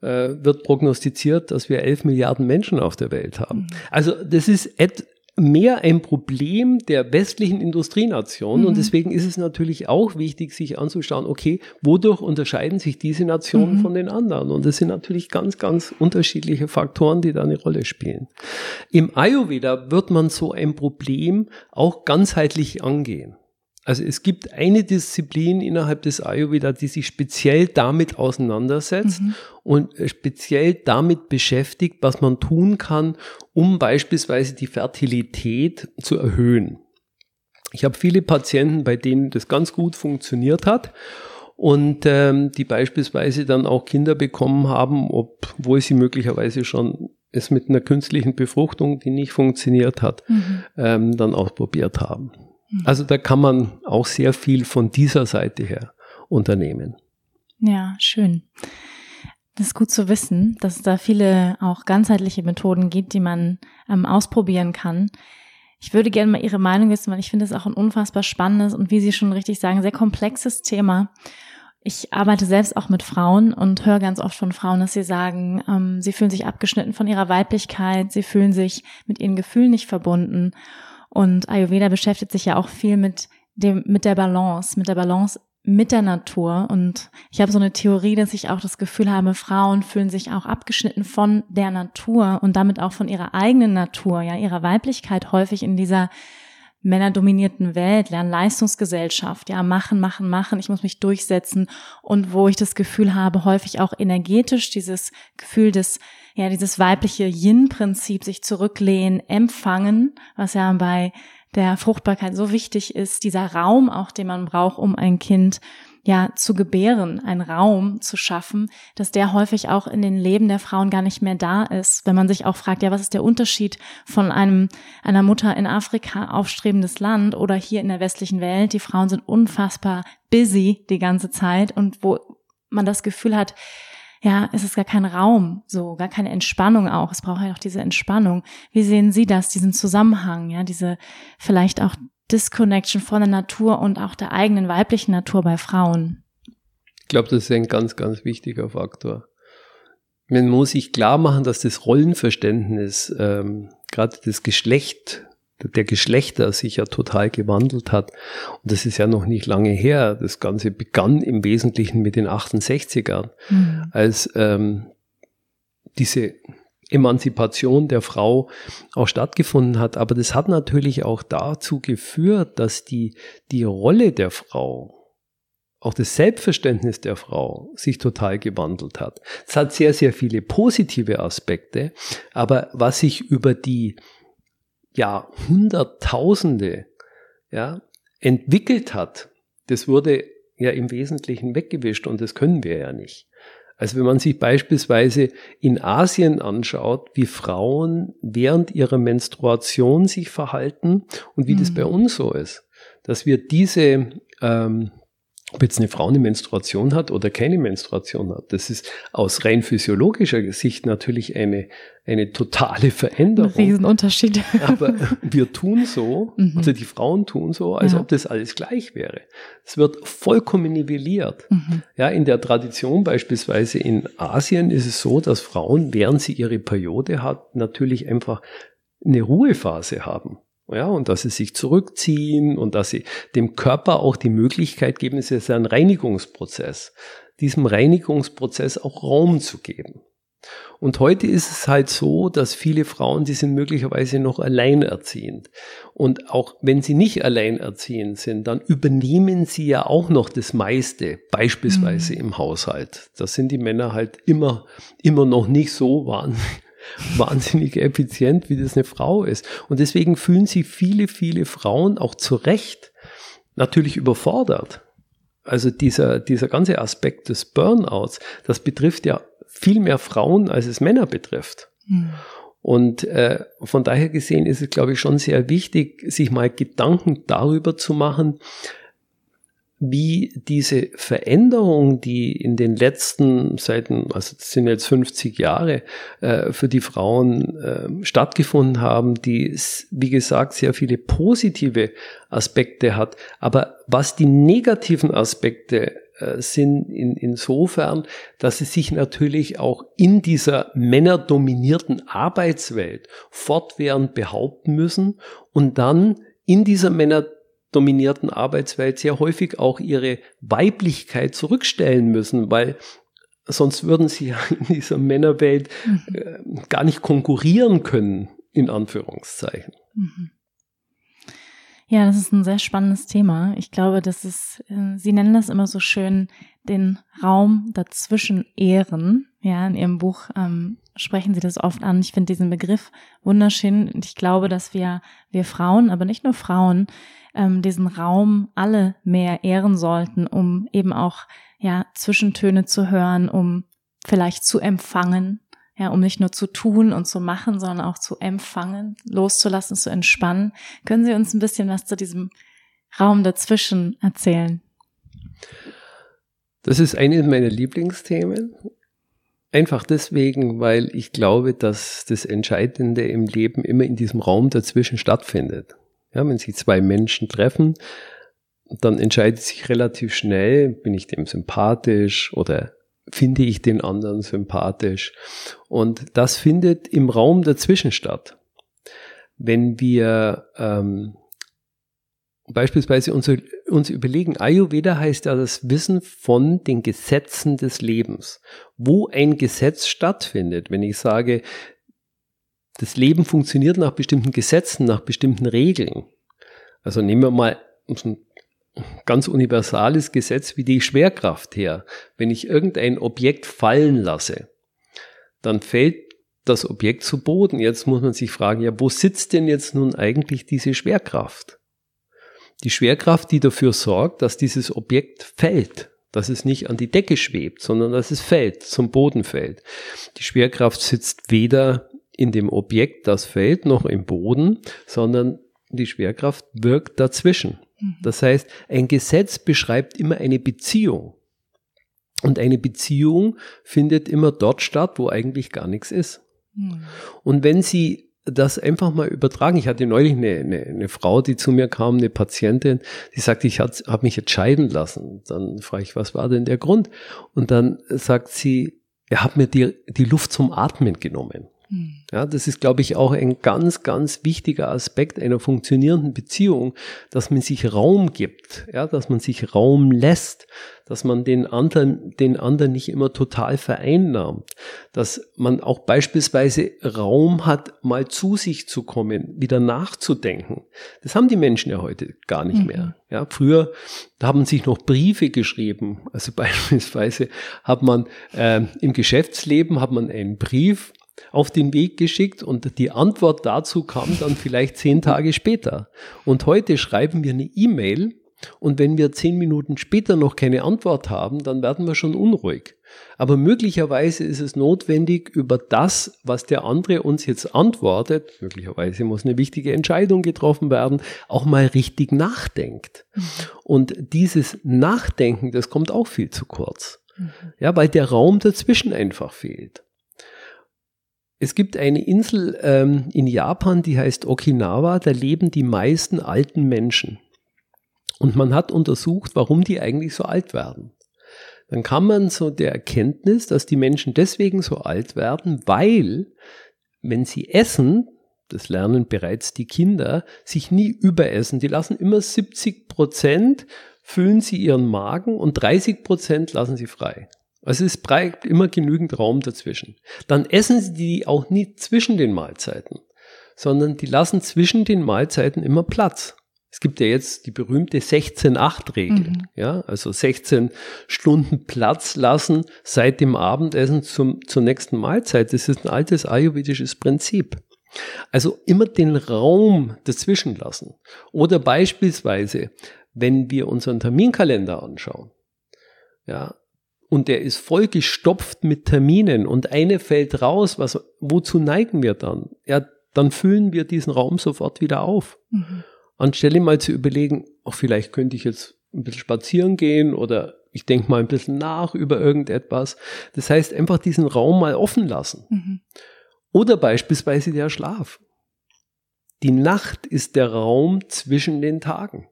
Speaker 2: äh, wird prognostiziert, dass wir 11 Milliarden Menschen auf der Welt haben. Mhm. Also das ist et mehr ein Problem der westlichen Industrienation. Mhm. Und deswegen ist es natürlich auch wichtig, sich anzuschauen, okay, wodurch unterscheiden sich diese Nationen mhm. von den anderen? Und das sind natürlich ganz, ganz unterschiedliche Faktoren, die da eine Rolle spielen. Im Ayurveda wird man so ein Problem auch ganzheitlich angehen. Also es gibt eine Disziplin innerhalb des Ayurveda, die sich speziell damit auseinandersetzt mhm. und speziell damit beschäftigt, was man tun kann, um beispielsweise die Fertilität zu erhöhen. Ich habe viele Patienten, bei denen das ganz gut funktioniert hat und ähm, die beispielsweise dann auch Kinder bekommen haben, obwohl sie möglicherweise schon es mit einer künstlichen Befruchtung, die nicht funktioniert hat, mhm. ähm, dann auch probiert haben. Mhm. Also da kann man auch sehr viel von dieser Seite her unternehmen.
Speaker 1: Ja, schön. Das ist gut zu wissen, dass es da viele auch ganzheitliche Methoden gibt, die man ähm, ausprobieren kann. Ich würde gerne mal Ihre Meinung wissen, weil ich finde es auch ein unfassbar spannendes und wie Sie schon richtig sagen, sehr komplexes Thema. Ich arbeite selbst auch mit Frauen und höre ganz oft von Frauen, dass sie sagen, ähm, sie fühlen sich abgeschnitten von ihrer Weiblichkeit, sie fühlen sich mit ihren Gefühlen nicht verbunden. Und Ayurveda beschäftigt sich ja auch viel mit dem, mit der Balance, mit der Balance mit der Natur. Und ich habe so eine Theorie, dass ich auch das Gefühl habe, Frauen fühlen sich auch abgeschnitten von der Natur und damit auch von ihrer eigenen Natur, ja, ihrer Weiblichkeit häufig in dieser männerdominierten Welt, Lernleistungsgesellschaft, ja, machen, machen, machen, ich muss mich durchsetzen. Und wo ich das Gefühl habe, häufig auch energetisch dieses Gefühl des ja dieses weibliche Yin-Prinzip, sich zurücklehnen, empfangen, was ja bei der Fruchtbarkeit so wichtig ist, dieser Raum auch, den man braucht, um ein Kind ja zu gebären, einen Raum zu schaffen, dass der häufig auch in den Leben der Frauen gar nicht mehr da ist. Wenn man sich auch fragt, ja, was ist der Unterschied von einem einer Mutter in Afrika aufstrebendes Land oder hier in der westlichen Welt? Die Frauen sind unfassbar busy die ganze Zeit und wo man das Gefühl hat, ja, es ist gar kein Raum, so, gar keine Entspannung auch. Es braucht ja auch diese Entspannung. Wie sehen Sie das, diesen Zusammenhang, ja, diese vielleicht auch Disconnection von der Natur und auch der eigenen weiblichen Natur bei Frauen?
Speaker 2: Ich glaube, das ist ein ganz, ganz wichtiger Faktor. Man muss sich klar machen, dass das Rollenverständnis, ähm, gerade das Geschlecht der Geschlechter sich ja total gewandelt hat. Und das ist ja noch nicht lange her. Das Ganze begann im Wesentlichen mit den 68ern, mhm. als ähm, diese Emanzipation der Frau auch stattgefunden hat. Aber das hat natürlich auch dazu geführt, dass die, die Rolle der Frau, auch das Selbstverständnis der Frau sich total gewandelt hat. Es hat sehr, sehr viele positive Aspekte, aber was sich über die ja, Hunderttausende ja, entwickelt hat, das wurde ja im Wesentlichen weggewischt und das können wir ja nicht. Also wenn man sich beispielsweise in Asien anschaut, wie Frauen während ihrer Menstruation sich verhalten und wie mhm. das bei uns so ist, dass wir diese ähm, ob jetzt eine Frau eine Menstruation hat oder keine Menstruation hat. Das ist aus rein physiologischer Sicht natürlich eine, eine totale Veränderung.
Speaker 1: Ein Riesenunterschied.
Speaker 2: Aber wir tun so, mhm. also die Frauen tun so, als ja. ob das alles gleich wäre. Es wird vollkommen nivelliert. Mhm. Ja, in der Tradition beispielsweise in Asien ist es so, dass Frauen, während sie ihre Periode hat, natürlich einfach eine Ruhephase haben. Ja, und dass sie sich zurückziehen und dass sie dem Körper auch die Möglichkeit geben, es ist ja ein Reinigungsprozess, diesem Reinigungsprozess auch Raum zu geben. Und heute ist es halt so, dass viele Frauen, die sind möglicherweise noch alleinerziehend. Und auch wenn sie nicht alleinerziehend sind, dann übernehmen sie ja auch noch das meiste, beispielsweise mhm. im Haushalt. Das sind die Männer halt immer, immer noch nicht so wahnsinnig <laughs> wahnsinnig effizient, wie das eine Frau ist. Und deswegen fühlen sich viele, viele Frauen auch zu Recht natürlich überfordert. Also dieser, dieser ganze Aspekt des Burnouts, das betrifft ja viel mehr Frauen, als es Männer betrifft. Mhm. Und äh, von daher gesehen ist es, glaube ich, schon sehr wichtig, sich mal Gedanken darüber zu machen, wie diese Veränderung, die in den letzten Seiten, also das sind jetzt 50 Jahre, äh, für die Frauen äh, stattgefunden haben, die, wie gesagt, sehr viele positive Aspekte hat. Aber was die negativen Aspekte äh, sind in, insofern, dass sie sich natürlich auch in dieser männerdominierten Arbeitswelt fortwährend behaupten müssen und dann in dieser Männer dominierten Arbeitswelt sehr häufig auch ihre Weiblichkeit zurückstellen müssen, weil sonst würden sie ja in dieser Männerwelt mhm. äh, gar nicht konkurrieren können, in Anführungszeichen. Mhm.
Speaker 1: Ja, das ist ein sehr spannendes Thema. Ich glaube, das ist, äh, Sie nennen das immer so schön, den Raum dazwischen ehren. Ja, in Ihrem Buch ähm, sprechen Sie das oft an. Ich finde diesen Begriff wunderschön und ich glaube, dass wir, wir Frauen, aber nicht nur Frauen, ähm, diesen Raum alle mehr ehren sollten, um eben auch ja Zwischentöne zu hören, um vielleicht zu empfangen, ja, um nicht nur zu tun und zu machen, sondern auch zu empfangen, loszulassen, zu entspannen. Können Sie uns ein bisschen was zu diesem Raum dazwischen erzählen?
Speaker 2: Das ist eines meiner Lieblingsthemen. Einfach deswegen, weil ich glaube, dass das Entscheidende im Leben immer in diesem Raum dazwischen stattfindet. Ja, wenn sich zwei Menschen treffen, dann entscheidet sich relativ schnell, bin ich dem sympathisch oder finde ich den anderen sympathisch. Und das findet im Raum dazwischen statt. Wenn wir ähm, beispielsweise uns, uns überlegen, Ayurveda heißt ja das Wissen von den Gesetzen des Lebens. Wo ein Gesetz stattfindet, wenn ich sage, das Leben funktioniert nach bestimmten Gesetzen, nach bestimmten Regeln. Also nehmen wir mal ein ganz universales Gesetz wie die Schwerkraft her. Wenn ich irgendein Objekt fallen lasse, dann fällt das Objekt zu Boden. Jetzt muss man sich fragen, ja, wo sitzt denn jetzt nun eigentlich diese Schwerkraft? Die Schwerkraft, die dafür sorgt, dass dieses Objekt fällt, dass es nicht an die Decke schwebt, sondern dass es fällt, zum Boden fällt. Die Schwerkraft sitzt weder in dem Objekt, das fällt, noch im Boden, sondern die Schwerkraft wirkt dazwischen. Mhm. Das heißt, ein Gesetz beschreibt immer eine Beziehung. Und eine Beziehung findet immer dort statt, wo eigentlich gar nichts ist. Mhm. Und wenn Sie das einfach mal übertragen. Ich hatte neulich eine, eine, eine Frau, die zu mir kam, eine Patientin, die sagte, ich habe mich jetzt scheiden lassen. Dann frage ich, was war denn der Grund? Und dann sagt sie, er hat mir die, die Luft zum Atmen genommen. Hm. Ja, das ist, glaube ich, auch ein ganz, ganz wichtiger Aspekt einer funktionierenden Beziehung, dass man sich Raum gibt, ja, dass man sich Raum lässt, dass man den anderen, den anderen nicht immer total vereinnahmt, dass man auch beispielsweise Raum hat, mal zu sich zu kommen, wieder nachzudenken. Das haben die Menschen ja heute gar nicht mhm. mehr. Ja, früher haben sich noch Briefe geschrieben. Also <laughs> beispielsweise hat man äh, im Geschäftsleben hat man einen Brief auf den Weg geschickt und die Antwort dazu kam dann vielleicht zehn Tage später. Und heute schreiben wir eine E-Mail Und wenn wir zehn Minuten später noch keine Antwort haben, dann werden wir schon unruhig. Aber möglicherweise ist es notwendig, über das, was der andere uns jetzt antwortet, möglicherweise muss eine wichtige Entscheidung getroffen werden, auch mal richtig nachdenkt. Und dieses Nachdenken, das kommt auch viel zu kurz. Mhm. Ja, weil der Raum dazwischen einfach fehlt. Es gibt eine Insel ähm, in Japan, die heißt Okinawa, da leben die meisten alten Menschen. Und man hat untersucht, warum die eigentlich so alt werden. Dann kam man zu der Erkenntnis, dass die Menschen deswegen so alt werden, weil, wenn sie essen, das lernen bereits die Kinder, sich nie überessen. Die lassen immer 70 Prozent, füllen sie ihren Magen und 30 Prozent lassen sie frei. Also es bleibt immer genügend Raum dazwischen. Dann essen sie die auch nie zwischen den Mahlzeiten, sondern die lassen zwischen den Mahlzeiten immer Platz. Es gibt ja jetzt die berühmte 16-8-Regel. Mhm. Ja, also 16 Stunden Platz lassen seit dem Abendessen zum, zur nächsten Mahlzeit. Das ist ein altes ayurvedisches Prinzip. Also immer den Raum dazwischen lassen. Oder beispielsweise, wenn wir unseren Terminkalender anschauen. Ja, und der ist voll gestopft mit Terminen und eine fällt raus, was, wozu neigen wir dann? Ja, dann füllen wir diesen Raum sofort wieder auf. Mhm. Anstelle mal zu überlegen, auch vielleicht könnte ich jetzt ein bisschen spazieren gehen oder ich denke mal ein bisschen nach über irgendetwas. Das heißt, einfach diesen Raum mal offen lassen. Mhm. Oder beispielsweise der Schlaf. Die Nacht ist der Raum zwischen den Tagen.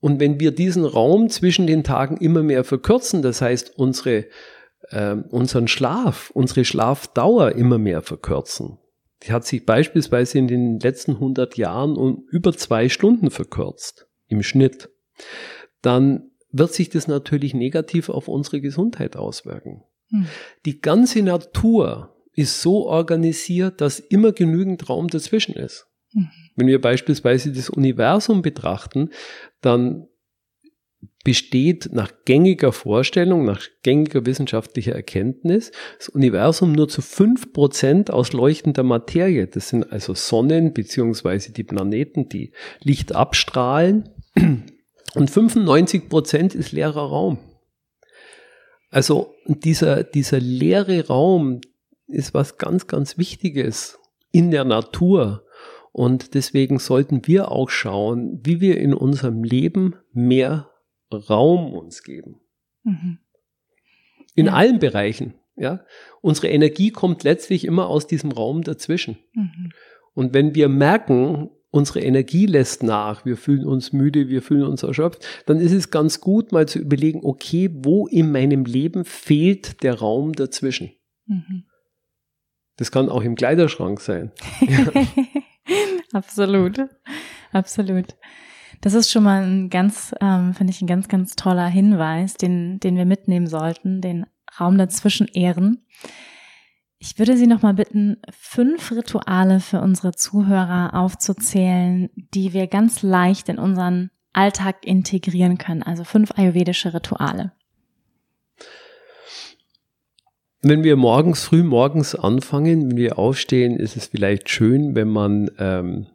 Speaker 2: Und wenn wir diesen Raum zwischen den Tagen immer mehr verkürzen, das heißt unsere, äh, unseren Schlaf, unsere Schlafdauer immer mehr verkürzen, die hat sich beispielsweise in den letzten 100 Jahren um über zwei Stunden verkürzt im Schnitt, dann wird sich das natürlich negativ auf unsere Gesundheit auswirken. Hm. Die ganze Natur ist so organisiert, dass immer genügend Raum dazwischen ist. Mhm. Wenn wir beispielsweise das Universum betrachten, dann besteht nach gängiger Vorstellung, nach gängiger wissenschaftlicher Erkenntnis das Universum nur zu fünf Prozent aus leuchtender Materie. Das sind also Sonnen beziehungsweise die Planeten, die Licht abstrahlen. Und 95 Prozent ist leerer Raum. Also dieser, dieser leere Raum ist was ganz, ganz Wichtiges in der Natur. Und deswegen sollten wir auch schauen, wie wir in unserem Leben mehr Raum uns geben. Mhm. In ja. allen Bereichen. Ja, unsere Energie kommt letztlich immer aus diesem Raum dazwischen. Mhm. Und wenn wir merken, unsere Energie lässt nach, wir fühlen uns müde, wir fühlen uns erschöpft, dann ist es ganz gut, mal zu überlegen, okay, wo in meinem Leben fehlt der Raum dazwischen? Mhm. Das kann auch im Kleiderschrank sein. <laughs>
Speaker 1: absolut, absolut. Das ist schon mal ein ganz, ähm, finde ich, ein ganz, ganz toller Hinweis, den, den wir mitnehmen sollten, den Raum dazwischen ehren. Ich würde Sie noch mal bitten, fünf Rituale für unsere Zuhörer aufzuzählen, die wir ganz leicht in unseren Alltag integrieren können. Also fünf ayurvedische Rituale.
Speaker 2: Wenn wir morgens, früh morgens anfangen, wenn wir aufstehen, ist es vielleicht schön, wenn man ähm,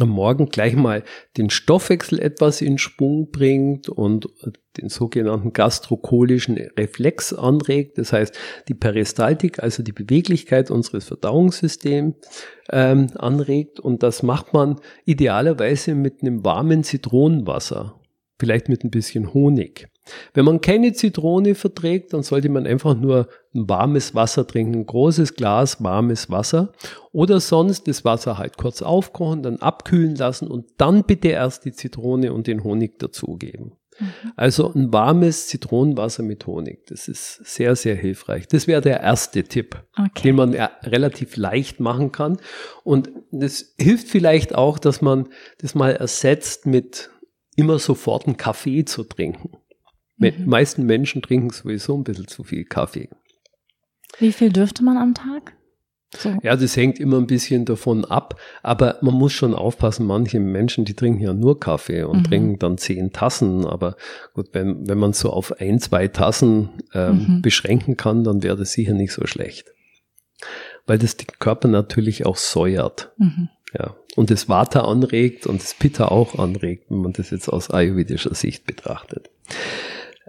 Speaker 2: am Morgen gleich mal den Stoffwechsel etwas in Schwung bringt und den sogenannten gastrocholischen Reflex anregt. Das heißt, die Peristaltik, also die Beweglichkeit unseres Verdauungssystems ähm, anregt. Und das macht man idealerweise mit einem warmen Zitronenwasser, vielleicht mit ein bisschen Honig. Wenn man keine Zitrone verträgt, dann sollte man einfach nur ein warmes Wasser trinken, ein großes Glas warmes Wasser oder sonst das Wasser halt kurz aufkochen, dann abkühlen lassen und dann bitte erst die Zitrone und den Honig dazugeben. Mhm. Also ein warmes Zitronenwasser mit Honig, das ist sehr, sehr hilfreich. Das wäre der erste Tipp, okay. den man relativ leicht machen kann. Und das hilft vielleicht auch, dass man das mal ersetzt mit immer sofort einen Kaffee zu trinken. Die mhm. meisten Menschen trinken sowieso ein bisschen zu viel Kaffee.
Speaker 1: Wie viel dürfte man am Tag?
Speaker 2: So. Ja, das hängt immer ein bisschen davon ab, aber man muss schon aufpassen, manche Menschen, die trinken ja nur Kaffee und mhm. trinken dann zehn Tassen, aber gut, wenn, wenn man so auf ein, zwei Tassen ähm, mhm. beschränken kann, dann wäre das sicher nicht so schlecht. Weil das den Körper natürlich auch säuert. Mhm. Ja, und das Vata anregt und das Pitta auch anregt, wenn man das jetzt aus ayurvedischer Sicht betrachtet.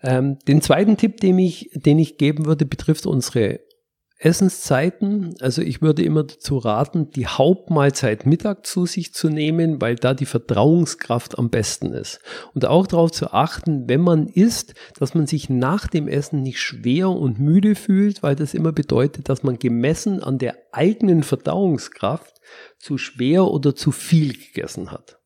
Speaker 2: Ähm, den zweiten Tipp, den ich, den ich geben würde, betrifft unsere Essenszeiten. Also ich würde immer dazu raten, die Hauptmahlzeit Mittag zu sich zu nehmen, weil da die Verdauungskraft am besten ist. Und auch darauf zu achten, wenn man isst, dass man sich nach dem Essen nicht schwer und müde fühlt, weil das immer bedeutet, dass man gemessen an der eigenen Verdauungskraft zu schwer oder zu viel gegessen hat.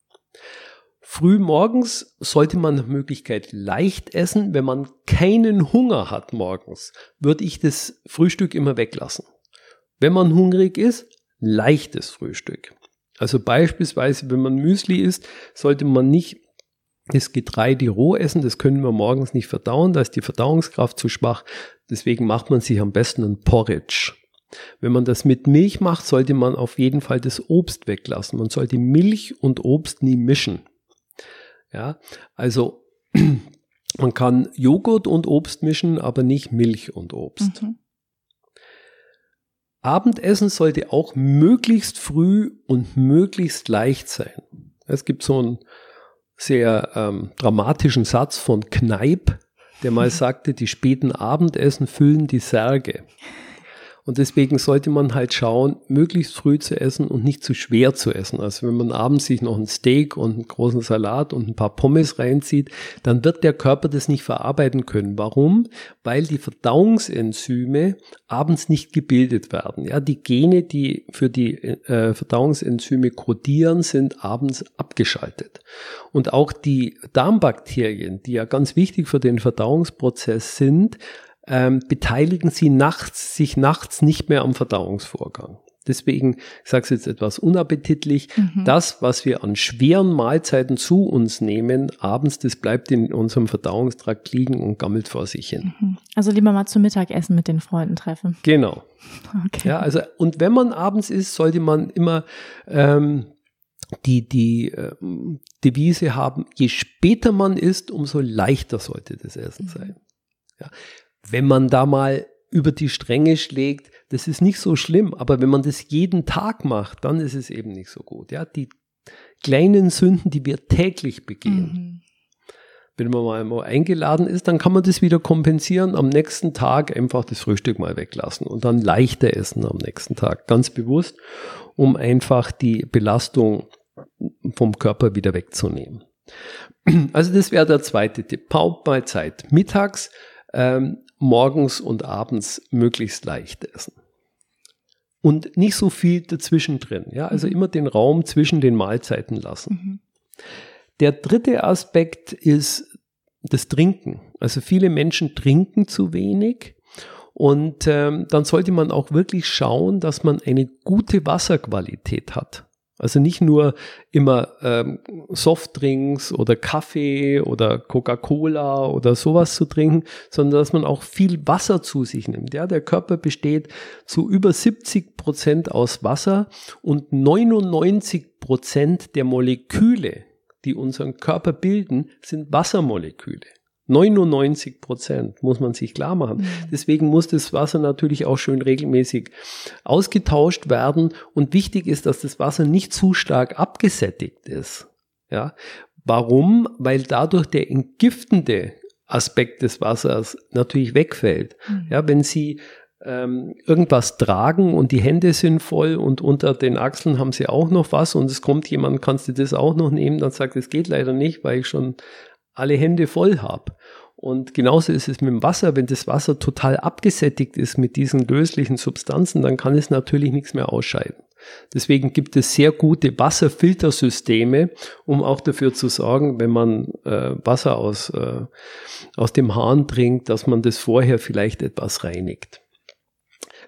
Speaker 2: Früh morgens sollte man nach Möglichkeit leicht essen. Wenn man keinen Hunger hat morgens, würde ich das Frühstück immer weglassen. Wenn man hungrig ist, leichtes Frühstück. Also beispielsweise, wenn man Müsli isst, sollte man nicht das Getreide roh essen, das können wir morgens nicht verdauen, da ist die Verdauungskraft zu schwach. Deswegen macht man sich am besten ein Porridge. Wenn man das mit Milch macht, sollte man auf jeden Fall das Obst weglassen. Man sollte Milch und Obst nie mischen. Ja, also <clears throat> man kann Joghurt und Obst mischen, aber nicht Milch und Obst. Mhm. Abendessen sollte auch möglichst früh und möglichst leicht sein. Es gibt so einen sehr ähm, dramatischen Satz von Kneip, der mal <laughs> sagte, die späten Abendessen füllen die Särge. Und deswegen sollte man halt schauen, möglichst früh zu essen und nicht zu schwer zu essen. Also wenn man abends sich noch ein Steak und einen großen Salat und ein paar Pommes reinzieht, dann wird der Körper das nicht verarbeiten können. Warum? Weil die Verdauungsenzyme abends nicht gebildet werden. Ja, die Gene, die für die äh, Verdauungsenzyme kodieren, sind abends abgeschaltet. Und auch die Darmbakterien, die ja ganz wichtig für den Verdauungsprozess sind, ähm, beteiligen sie nachts, sich nachts nicht mehr am Verdauungsvorgang. Deswegen, ich sage es jetzt etwas unappetitlich, mhm. das, was wir an schweren Mahlzeiten zu uns nehmen, abends, das bleibt in unserem Verdauungstrakt liegen und gammelt vor sich hin.
Speaker 1: Mhm. Also lieber mal zum Mittagessen mit den Freunden treffen.
Speaker 2: Genau. Okay. Ja, also, und wenn man abends isst, sollte man immer ähm, die, die äh, Devise haben, je später man isst, umso leichter sollte das Essen mhm. sein. Ja wenn man da mal über die Stränge schlägt, das ist nicht so schlimm, aber wenn man das jeden Tag macht, dann ist es eben nicht so gut. Ja, die kleinen Sünden, die wir täglich begehen. Mhm. Wenn man mal eingeladen ist, dann kann man das wieder kompensieren. Am nächsten Tag einfach das Frühstück mal weglassen und dann leichter essen am nächsten Tag. Ganz bewusst, um einfach die Belastung vom Körper wieder wegzunehmen. <clears throat> Also das wäre der zweite Tipp. Hauptmahlzeit mittags. Ähm, morgens und abends möglichst leicht essen. Und nicht so viel dazwischen drin. Ja, also mhm. immer den Raum zwischen den Mahlzeiten lassen. Mhm. Der dritte Aspekt ist das Trinken. Also viele Menschen trinken zu wenig. Und ähm, dann sollte man auch wirklich schauen, dass man eine gute Wasserqualität hat. Also nicht nur immer ähm, Softdrinks oder Kaffee oder Coca-Cola oder sowas zu trinken, sondern dass man auch viel Wasser zu sich nimmt. Ja, der Körper besteht zu über 70 Prozent aus Wasser und 99 Prozent der Moleküle, die unseren Körper bilden, sind Wassermoleküle. 99 Prozent muss man sich klar machen. Mhm. Deswegen muss das Wasser natürlich auch schön regelmäßig ausgetauscht werden. Und wichtig ist, dass das Wasser nicht zu stark abgesättigt ist. Ja. Warum? Weil dadurch der entgiftende Aspekt des Wassers natürlich wegfällt. Mhm. Ja, wenn Sie ähm, irgendwas tragen und die Hände sind voll und unter den Achseln haben Sie auch noch was und es kommt jemand, kannst du das auch noch nehmen? Dann sagt, es geht leider nicht, weil ich schon alle Hände voll habe. Und genauso ist es mit dem Wasser. Wenn das Wasser total abgesättigt ist mit diesen löslichen Substanzen, dann kann es natürlich nichts mehr ausscheiden. Deswegen gibt es sehr gute Wasserfiltersysteme, um auch dafür zu sorgen, wenn man äh, Wasser aus, äh, aus dem Hahn trinkt, dass man das vorher vielleicht etwas reinigt.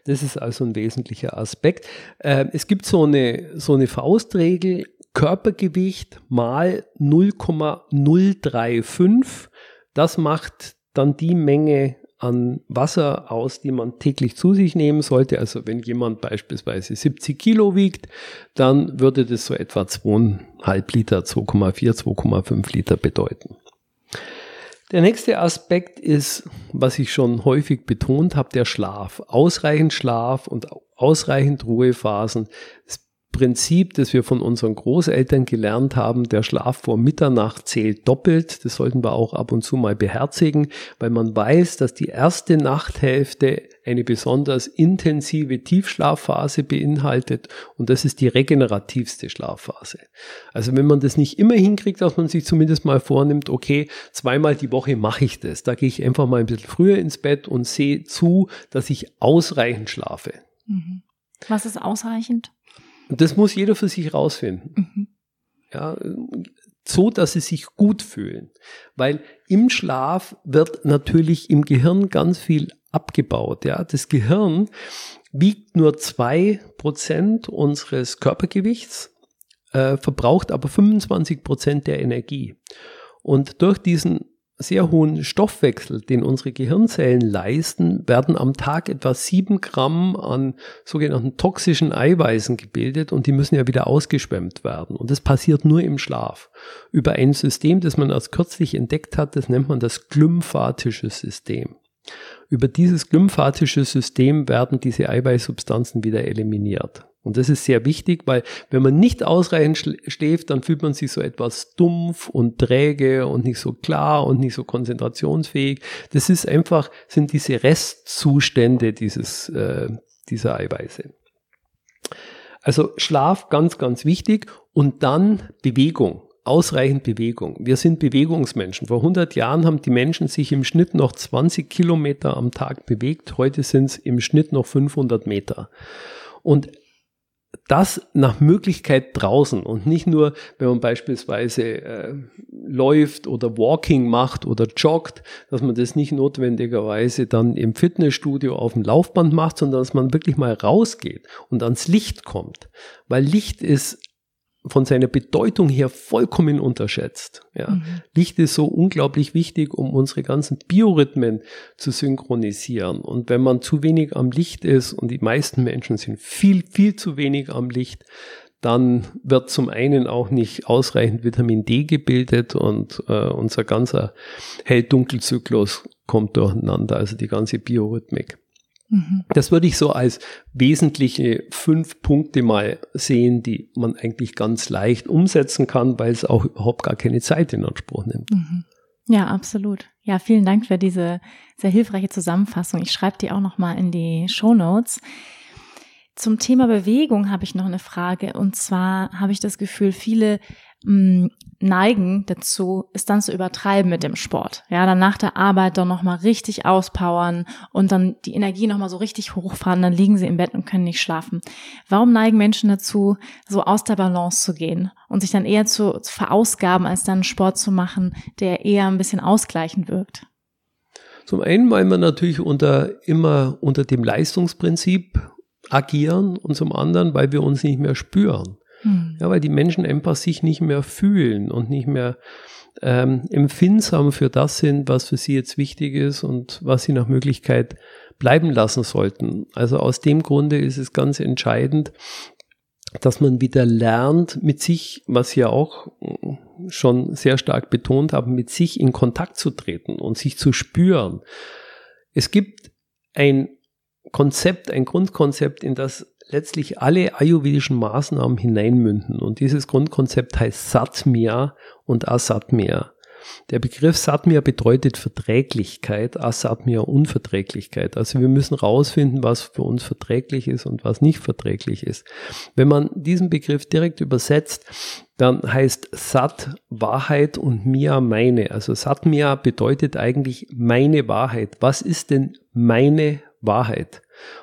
Speaker 2: Das ist also ein wesentlicher Aspekt. Äh, es gibt so eine, so eine Faustregel, Körpergewicht mal 0,035. Das macht dann die Menge an Wasser aus, die man täglich zu sich nehmen sollte. Also wenn jemand beispielsweise 70 Kilo wiegt, dann würde das so etwa 2,5 Liter, 2,4, 2,5 Liter bedeuten. Der nächste Aspekt ist, was ich schon häufig betont habe, der Schlaf. Ausreichend Schlaf und ausreichend Ruhephasen. Es Prinzip, das wir von unseren Großeltern gelernt haben, der Schlaf vor Mitternacht zählt doppelt. Das sollten wir auch ab und zu mal beherzigen, weil man weiß, dass die erste Nachthälfte eine besonders intensive Tiefschlafphase beinhaltet und das ist die regenerativste Schlafphase. Also wenn man das nicht immer hinkriegt, dass man sich zumindest mal vornimmt, okay, zweimal die Woche mache ich das. Da gehe ich einfach mal ein bisschen früher ins Bett und sehe zu, dass ich ausreichend schlafe.
Speaker 1: Mhm. Was ist ausreichend?
Speaker 2: Das muss jeder für sich rausfinden. Mhm. Ja, so, dass sie sich gut fühlen. Weil im Schlaf wird natürlich im Gehirn ganz viel abgebaut. Ja, das Gehirn wiegt nur zwei Prozent unseres Körpergewichts, äh, verbraucht aber 25 Prozent der Energie. Und durch diesen sehr hohen Stoffwechsel, den unsere Gehirnzellen leisten, werden am Tag etwa sieben Gramm an sogenannten toxischen Eiweißen gebildet und die müssen ja wieder ausgeschwemmt werden. Und das passiert nur im Schlaf. Über ein System, das man erst kürzlich entdeckt hat, das nennt man das glymphatische System. Über dieses glymphatische System werden diese Eiweißsubstanzen wieder eliminiert. Und das ist sehr wichtig, weil wenn man nicht ausreichend schläft, dann fühlt man sich so etwas dumpf und träge und nicht so klar und nicht so konzentrationsfähig. Das ist einfach, sind diese Restzustände dieses, äh, dieser Eiweiße. Also Schlaf ganz, ganz wichtig und dann Bewegung ausreichend Bewegung. Wir sind Bewegungsmenschen. Vor 100 Jahren haben die Menschen sich im Schnitt noch 20 Kilometer am Tag bewegt. Heute sind es im Schnitt noch 500 Meter. Und das nach Möglichkeit draußen und nicht nur, wenn man beispielsweise äh, läuft oder Walking macht oder joggt, dass man das nicht notwendigerweise dann im Fitnessstudio auf dem Laufband macht, sondern dass man wirklich mal rausgeht und ans Licht kommt. Weil Licht ist von seiner Bedeutung her vollkommen unterschätzt. Ja. Mhm. Licht ist so unglaublich wichtig, um unsere ganzen Biorhythmen zu synchronisieren. Und wenn man zu wenig am Licht ist, und die meisten Menschen sind viel, viel zu wenig am Licht, dann wird zum einen auch nicht ausreichend Vitamin D gebildet und äh, unser ganzer Hell-Dunkel-Zyklus kommt durcheinander, also die ganze Biorhythmik. Mhm. Das würde ich so als wesentliche fünf Punkte mal sehen, die man eigentlich ganz leicht umsetzen kann, weil es auch überhaupt gar keine Zeit in Anspruch nimmt. Mhm.
Speaker 1: Ja, absolut. Ja, vielen Dank für diese sehr hilfreiche Zusammenfassung. Ich schreibe die auch noch mal in die Show Notes. Zum Thema Bewegung habe ich noch eine Frage. Und zwar habe ich das Gefühl, viele mh, neigen dazu, es dann zu übertreiben mit dem Sport. Ja, dann nach der Arbeit dann nochmal richtig auspowern und dann die Energie nochmal so richtig hochfahren, dann liegen sie im Bett und können nicht schlafen. Warum neigen Menschen dazu, so aus der Balance zu gehen und sich dann eher zu, zu verausgaben, als dann Sport zu machen, der eher ein bisschen ausgleichend wirkt?
Speaker 2: Zum einen, weil man natürlich unter, immer unter dem Leistungsprinzip agieren und zum anderen, weil wir uns nicht mehr spüren. Hm. Ja, weil die Menschen einfach sich nicht mehr fühlen und nicht mehr ähm, empfindsam für das sind, was für sie jetzt wichtig ist und was sie nach Möglichkeit bleiben lassen sollten. Also aus dem Grunde ist es ganz entscheidend, dass man wieder lernt, mit sich, was Sie ja auch schon sehr stark betont haben, mit sich in Kontakt zu treten und sich zu spüren. Es gibt ein Konzept, ein Grundkonzept, in das letztlich alle ayurvedischen Maßnahmen hineinmünden. Und dieses Grundkonzept heißt Satmya und Asatmya. Der Begriff Satmya bedeutet Verträglichkeit, Asatmya Unverträglichkeit. Also wir müssen rausfinden, was für uns verträglich ist und was nicht verträglich ist. Wenn man diesen Begriff direkt übersetzt, dann heißt Sat Wahrheit und Mia meine. Also Satmya bedeutet eigentlich meine Wahrheit. Was ist denn meine Wahrheit?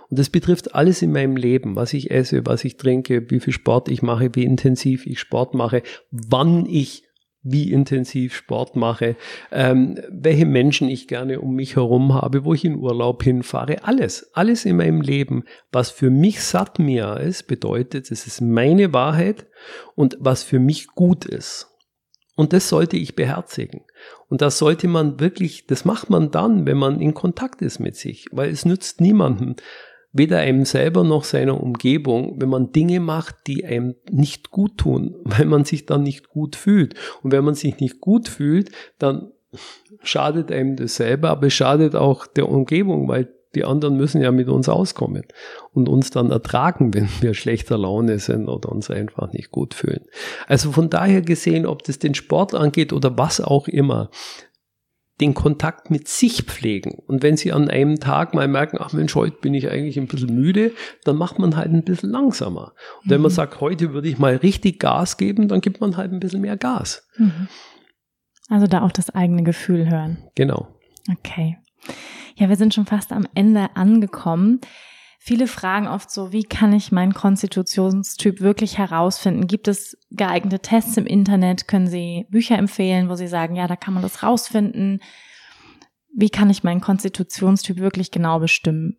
Speaker 2: Und das betrifft alles in meinem Leben, was ich esse, was ich trinke, wie viel Sport ich mache, wie intensiv ich Sport mache, wann ich wie intensiv Sport mache, ähm, welche Menschen ich gerne um mich herum habe, wo ich in Urlaub hinfahre, alles, alles in meinem Leben, was für mich Satmia ist, bedeutet, es ist meine Wahrheit und was für mich gut ist. Und das sollte ich beherzigen. Und das sollte man wirklich, das macht man dann, wenn man in Kontakt ist mit sich, weil es nützt niemandem, weder einem selber noch seiner Umgebung, wenn man Dinge macht, die einem nicht gut tun, <laughs> weil man sich dann nicht gut fühlt. Und wenn man sich nicht gut fühlt, dann schadet einem das selber, aber es schadet auch der Umgebung, weil Die anderen müssen ja mit uns auskommen und uns dann ertragen, <laughs> wenn wir schlechter Laune sind oder uns einfach nicht gut fühlen. Also von daher gesehen, ob das den Sport angeht oder was auch immer, den Kontakt mit sich pflegen. Und wenn Sie an einem Tag mal merken, ach Mensch, heute bin ich eigentlich ein bisschen müde, dann macht man halt ein bisschen langsamer. Und wenn man mhm. sagt, heute würde ich mal richtig Gas geben, dann gibt man halt ein bisschen mehr Gas. Mhm.
Speaker 1: Also da auch das eigene Gefühl hören.
Speaker 2: Genau.
Speaker 1: Okay. Ja, wir sind schon fast am Ende angekommen. Viele fragen oft so, wie kann ich meinen Konstitutionstyp wirklich herausfinden? Gibt es geeignete Tests im Internet? Können Sie Bücher empfehlen, wo Sie sagen, ja, da kann man das rausfinden? Wie kann ich meinen Konstitutionstyp wirklich genau bestimmen?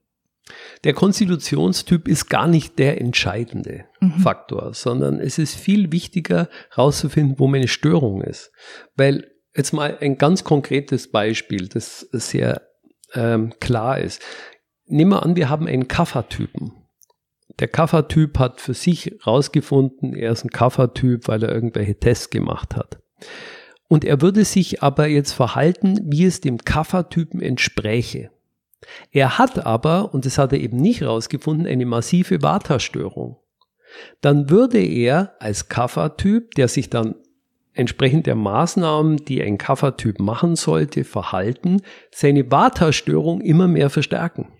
Speaker 2: Der Konstitutionstyp ist gar nicht der entscheidende mhm. Faktor, sondern es ist viel wichtiger herauszufinden, wo meine Störung ist. Weil jetzt mal ein ganz konkretes Beispiel, das sehr ähm, klar ist. Nehmen wir an, wir haben einen Kaffertypen. Der Kaffertyp hat für sich rausgefunden, er ist ein Kaffertyp, weil er irgendwelche Tests gemacht hat. Und er würde sich aber jetzt verhalten, wie es dem Kaffertypen entspräche. Er hat aber, und das hat er eben nicht rausgefunden, eine massive Vata-Störung. Dann würde er als Kaffertyp, der sich dann entsprechend der Maßnahmen, die ein Kaffertyp machen sollte, verhalten, seine Vata-Störung immer mehr verstärken.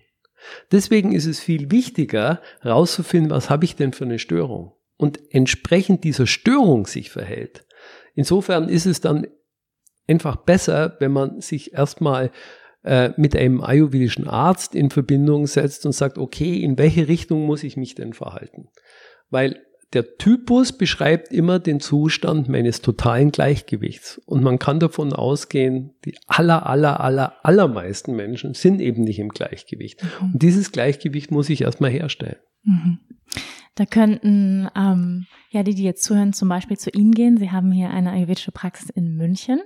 Speaker 2: Deswegen ist es viel wichtiger, herauszufinden, was habe ich denn für eine Störung und entsprechend dieser Störung sich verhält. Insofern ist es dann einfach besser, wenn man sich erstmal äh, mit einem ayurvedischen Arzt in Verbindung setzt und sagt, okay, in welche Richtung muss ich mich denn verhalten? Weil der Typus beschreibt immer den Zustand meines totalen Gleichgewichts. Und man kann davon ausgehen, die aller, aller, aller, allermeisten Menschen sind eben nicht im Gleichgewicht. Mhm. Und dieses Gleichgewicht muss ich erstmal herstellen. Mhm.
Speaker 1: Da könnten ähm, ja die, die jetzt zuhören, zum Beispiel zu Ihnen gehen. Sie haben hier eine ayurvedische Praxis in München.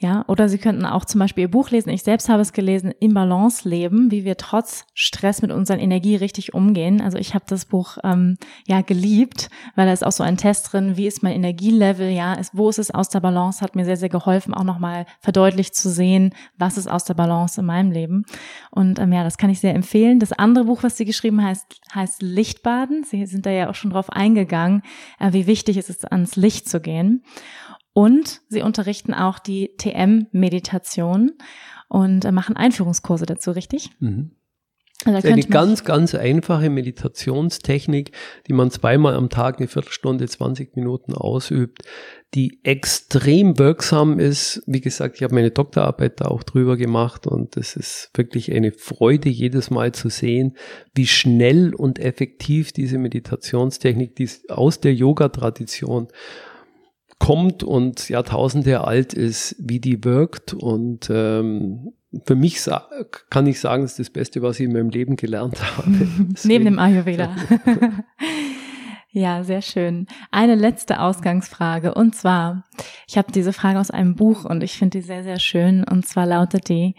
Speaker 1: Ja, oder Sie könnten auch zum Beispiel Ihr Buch lesen. Ich selbst habe es gelesen, Im Balance leben, wie wir trotz Stress mit unserer Energie richtig umgehen. Also ich habe das Buch ähm, ja geliebt, weil da ist auch so ein Test drin, wie ist mein Energielevel, ja, ist, wo ist es aus der Balance, hat mir sehr, sehr geholfen, auch nochmal verdeutlicht zu sehen, was ist aus der Balance in meinem Leben. Und ähm, ja, das kann ich sehr empfehlen. Das andere Buch, was Sie geschrieben heißt, heißt Lichtbaden. Sie sind da ja auch schon drauf eingegangen, äh, wie wichtig es ist, ans Licht zu gehen. Und sie unterrichten auch die TM-Meditation und äh, machen Einführungskurse dazu, richtig? Mhm.
Speaker 2: Also eine ganz, ganz einfache Meditationstechnik, die man zweimal am Tag eine Viertelstunde, 20 Minuten ausübt, die extrem wirksam ist. Wie gesagt, ich habe meine Doktorarbeit da auch drüber gemacht und es ist wirklich eine Freude, jedes Mal zu sehen, wie schnell und effektiv diese Meditationstechnik, die aus der Yoga-Tradition kommt und Jahrtausende alt ist, wie die wirkt. Und ähm, für mich kann ich sagen, es ist das Beste, was ich in meinem Leben gelernt habe. <laughs>
Speaker 1: Neben dem Ayurveda. <laughs> ja, sehr schön. Eine letzte Ausgangsfrage. Und zwar, ich habe diese Frage aus einem Buch und ich finde die sehr, sehr schön. Und zwar lautet die,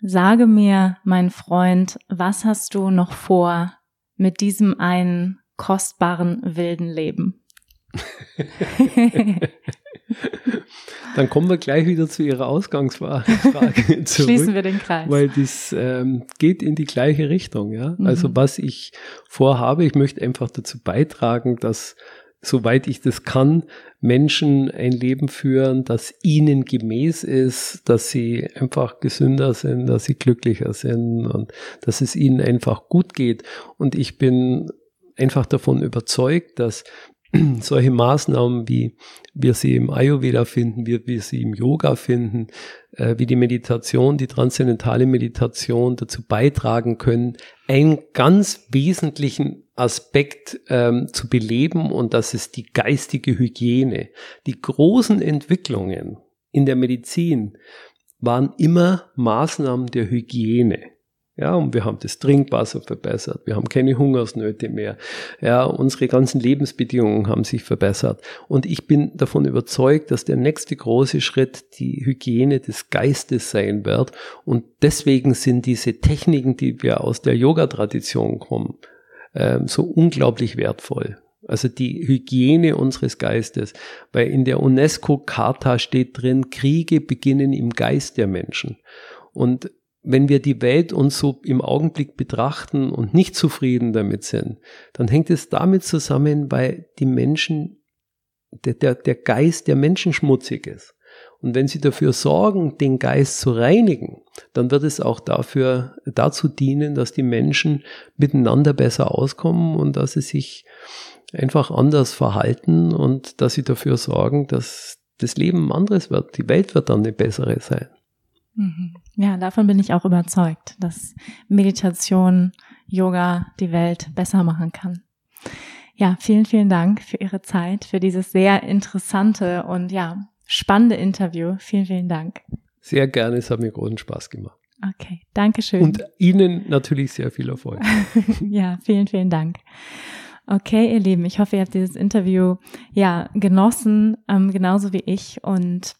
Speaker 1: sage mir, mein Freund, was hast du noch vor mit diesem einen kostbaren wilden Leben? <laughs>
Speaker 2: Dann kommen wir gleich wieder zu Ihrer Ausgangsfrage <laughs>
Speaker 1: zurück. Schließen wir den Kreis.
Speaker 2: Weil das ähm, geht in die gleiche Richtung. Ja? Mhm. Also was ich vorhabe, ich möchte einfach dazu beitragen, dass soweit ich das kann, Menschen ein Leben führen, das ihnen gemäß ist, dass sie einfach gesünder sind, dass sie glücklicher sind und dass es ihnen einfach gut geht. Und ich bin einfach davon überzeugt, dass <clears throat> solche Maßnahmen, wie wir sie im Ayurveda finden, wie wir sie im Yoga finden, äh, wie die Meditation, die transzendentale Meditation dazu beitragen können, einen ganz wesentlichen Aspekt ähm, zu beleben und das ist die geistige Hygiene. Die großen Entwicklungen in der Medizin waren immer Maßnahmen der Hygiene. Ja, und wir haben das Trinkwasser verbessert. Wir haben keine Hungersnöte mehr. Ja, unsere ganzen Lebensbedingungen haben sich verbessert. Und ich bin davon überzeugt, dass der nächste große Schritt die Hygiene des Geistes sein wird. Und deswegen sind diese Techniken, die wir aus der Yoga-Tradition kommen, ähm, so unglaublich wertvoll. Also die Hygiene unseres Geistes. Weil in der UNESCO-Charta steht drin, Kriege beginnen im Geist der Menschen. Und wenn wir die Welt uns so im Augenblick betrachten und nicht zufrieden damit sind, dann hängt es damit zusammen, weil die Menschen, der, der, der Geist der Menschen schmutzig ist. Und wenn sie dafür sorgen, den Geist zu reinigen, dann wird es auch dafür, dazu dienen, dass die Menschen miteinander besser auskommen und dass sie sich einfach anders verhalten und dass sie dafür sorgen, dass das Leben anderes wird. Die Welt wird dann eine bessere sein.
Speaker 1: Mhm. Ja, davon bin ich auch überzeugt, dass Meditation, Yoga die Welt besser machen kann. Ja, vielen, vielen Dank für Ihre Zeit, für dieses sehr interessante und ja, spannende Interview. Vielen, vielen Dank.
Speaker 2: Sehr gerne, es hat mir großen Spaß gemacht.
Speaker 1: Okay, danke schön.
Speaker 2: Und Ihnen natürlich sehr viel Erfolg. <laughs>
Speaker 1: ja, vielen, vielen Dank. Okay, ihr Lieben, ich hoffe, ihr habt dieses Interview ja genossen, ähm, genauso wie ich und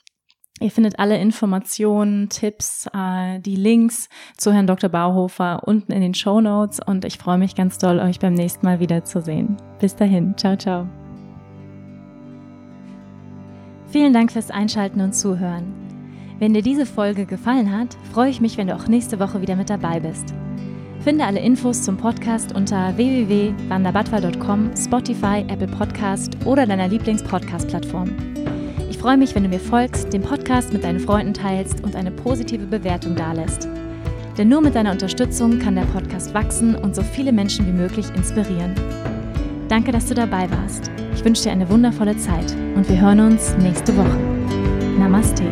Speaker 1: Ihr findet alle Informationen, Tipps, äh, die Links zu Herrn Dr. Bauhofer unten in den Show Notes und ich freue mich ganz doll, euch beim nächsten Mal wiederzusehen. Bis dahin, ciao, ciao. Vielen Dank fürs Einschalten und Zuhören. Wenn dir diese Folge gefallen hat, freue ich mich, wenn du auch nächste Woche wieder mit dabei bist. Finde alle Infos zum Podcast unter www.wanderbadwal.com, Spotify, Apple Podcast oder deiner Lieblings-Podcast-Plattform freue mich, wenn du mir folgst, den Podcast mit deinen Freunden teilst und eine positive Bewertung dalässt. Denn nur mit deiner Unterstützung kann der Podcast wachsen und so viele Menschen wie möglich inspirieren. Danke, dass du dabei warst. Ich wünsche dir eine wundervolle Zeit und wir hören uns nächste Woche. Namaste.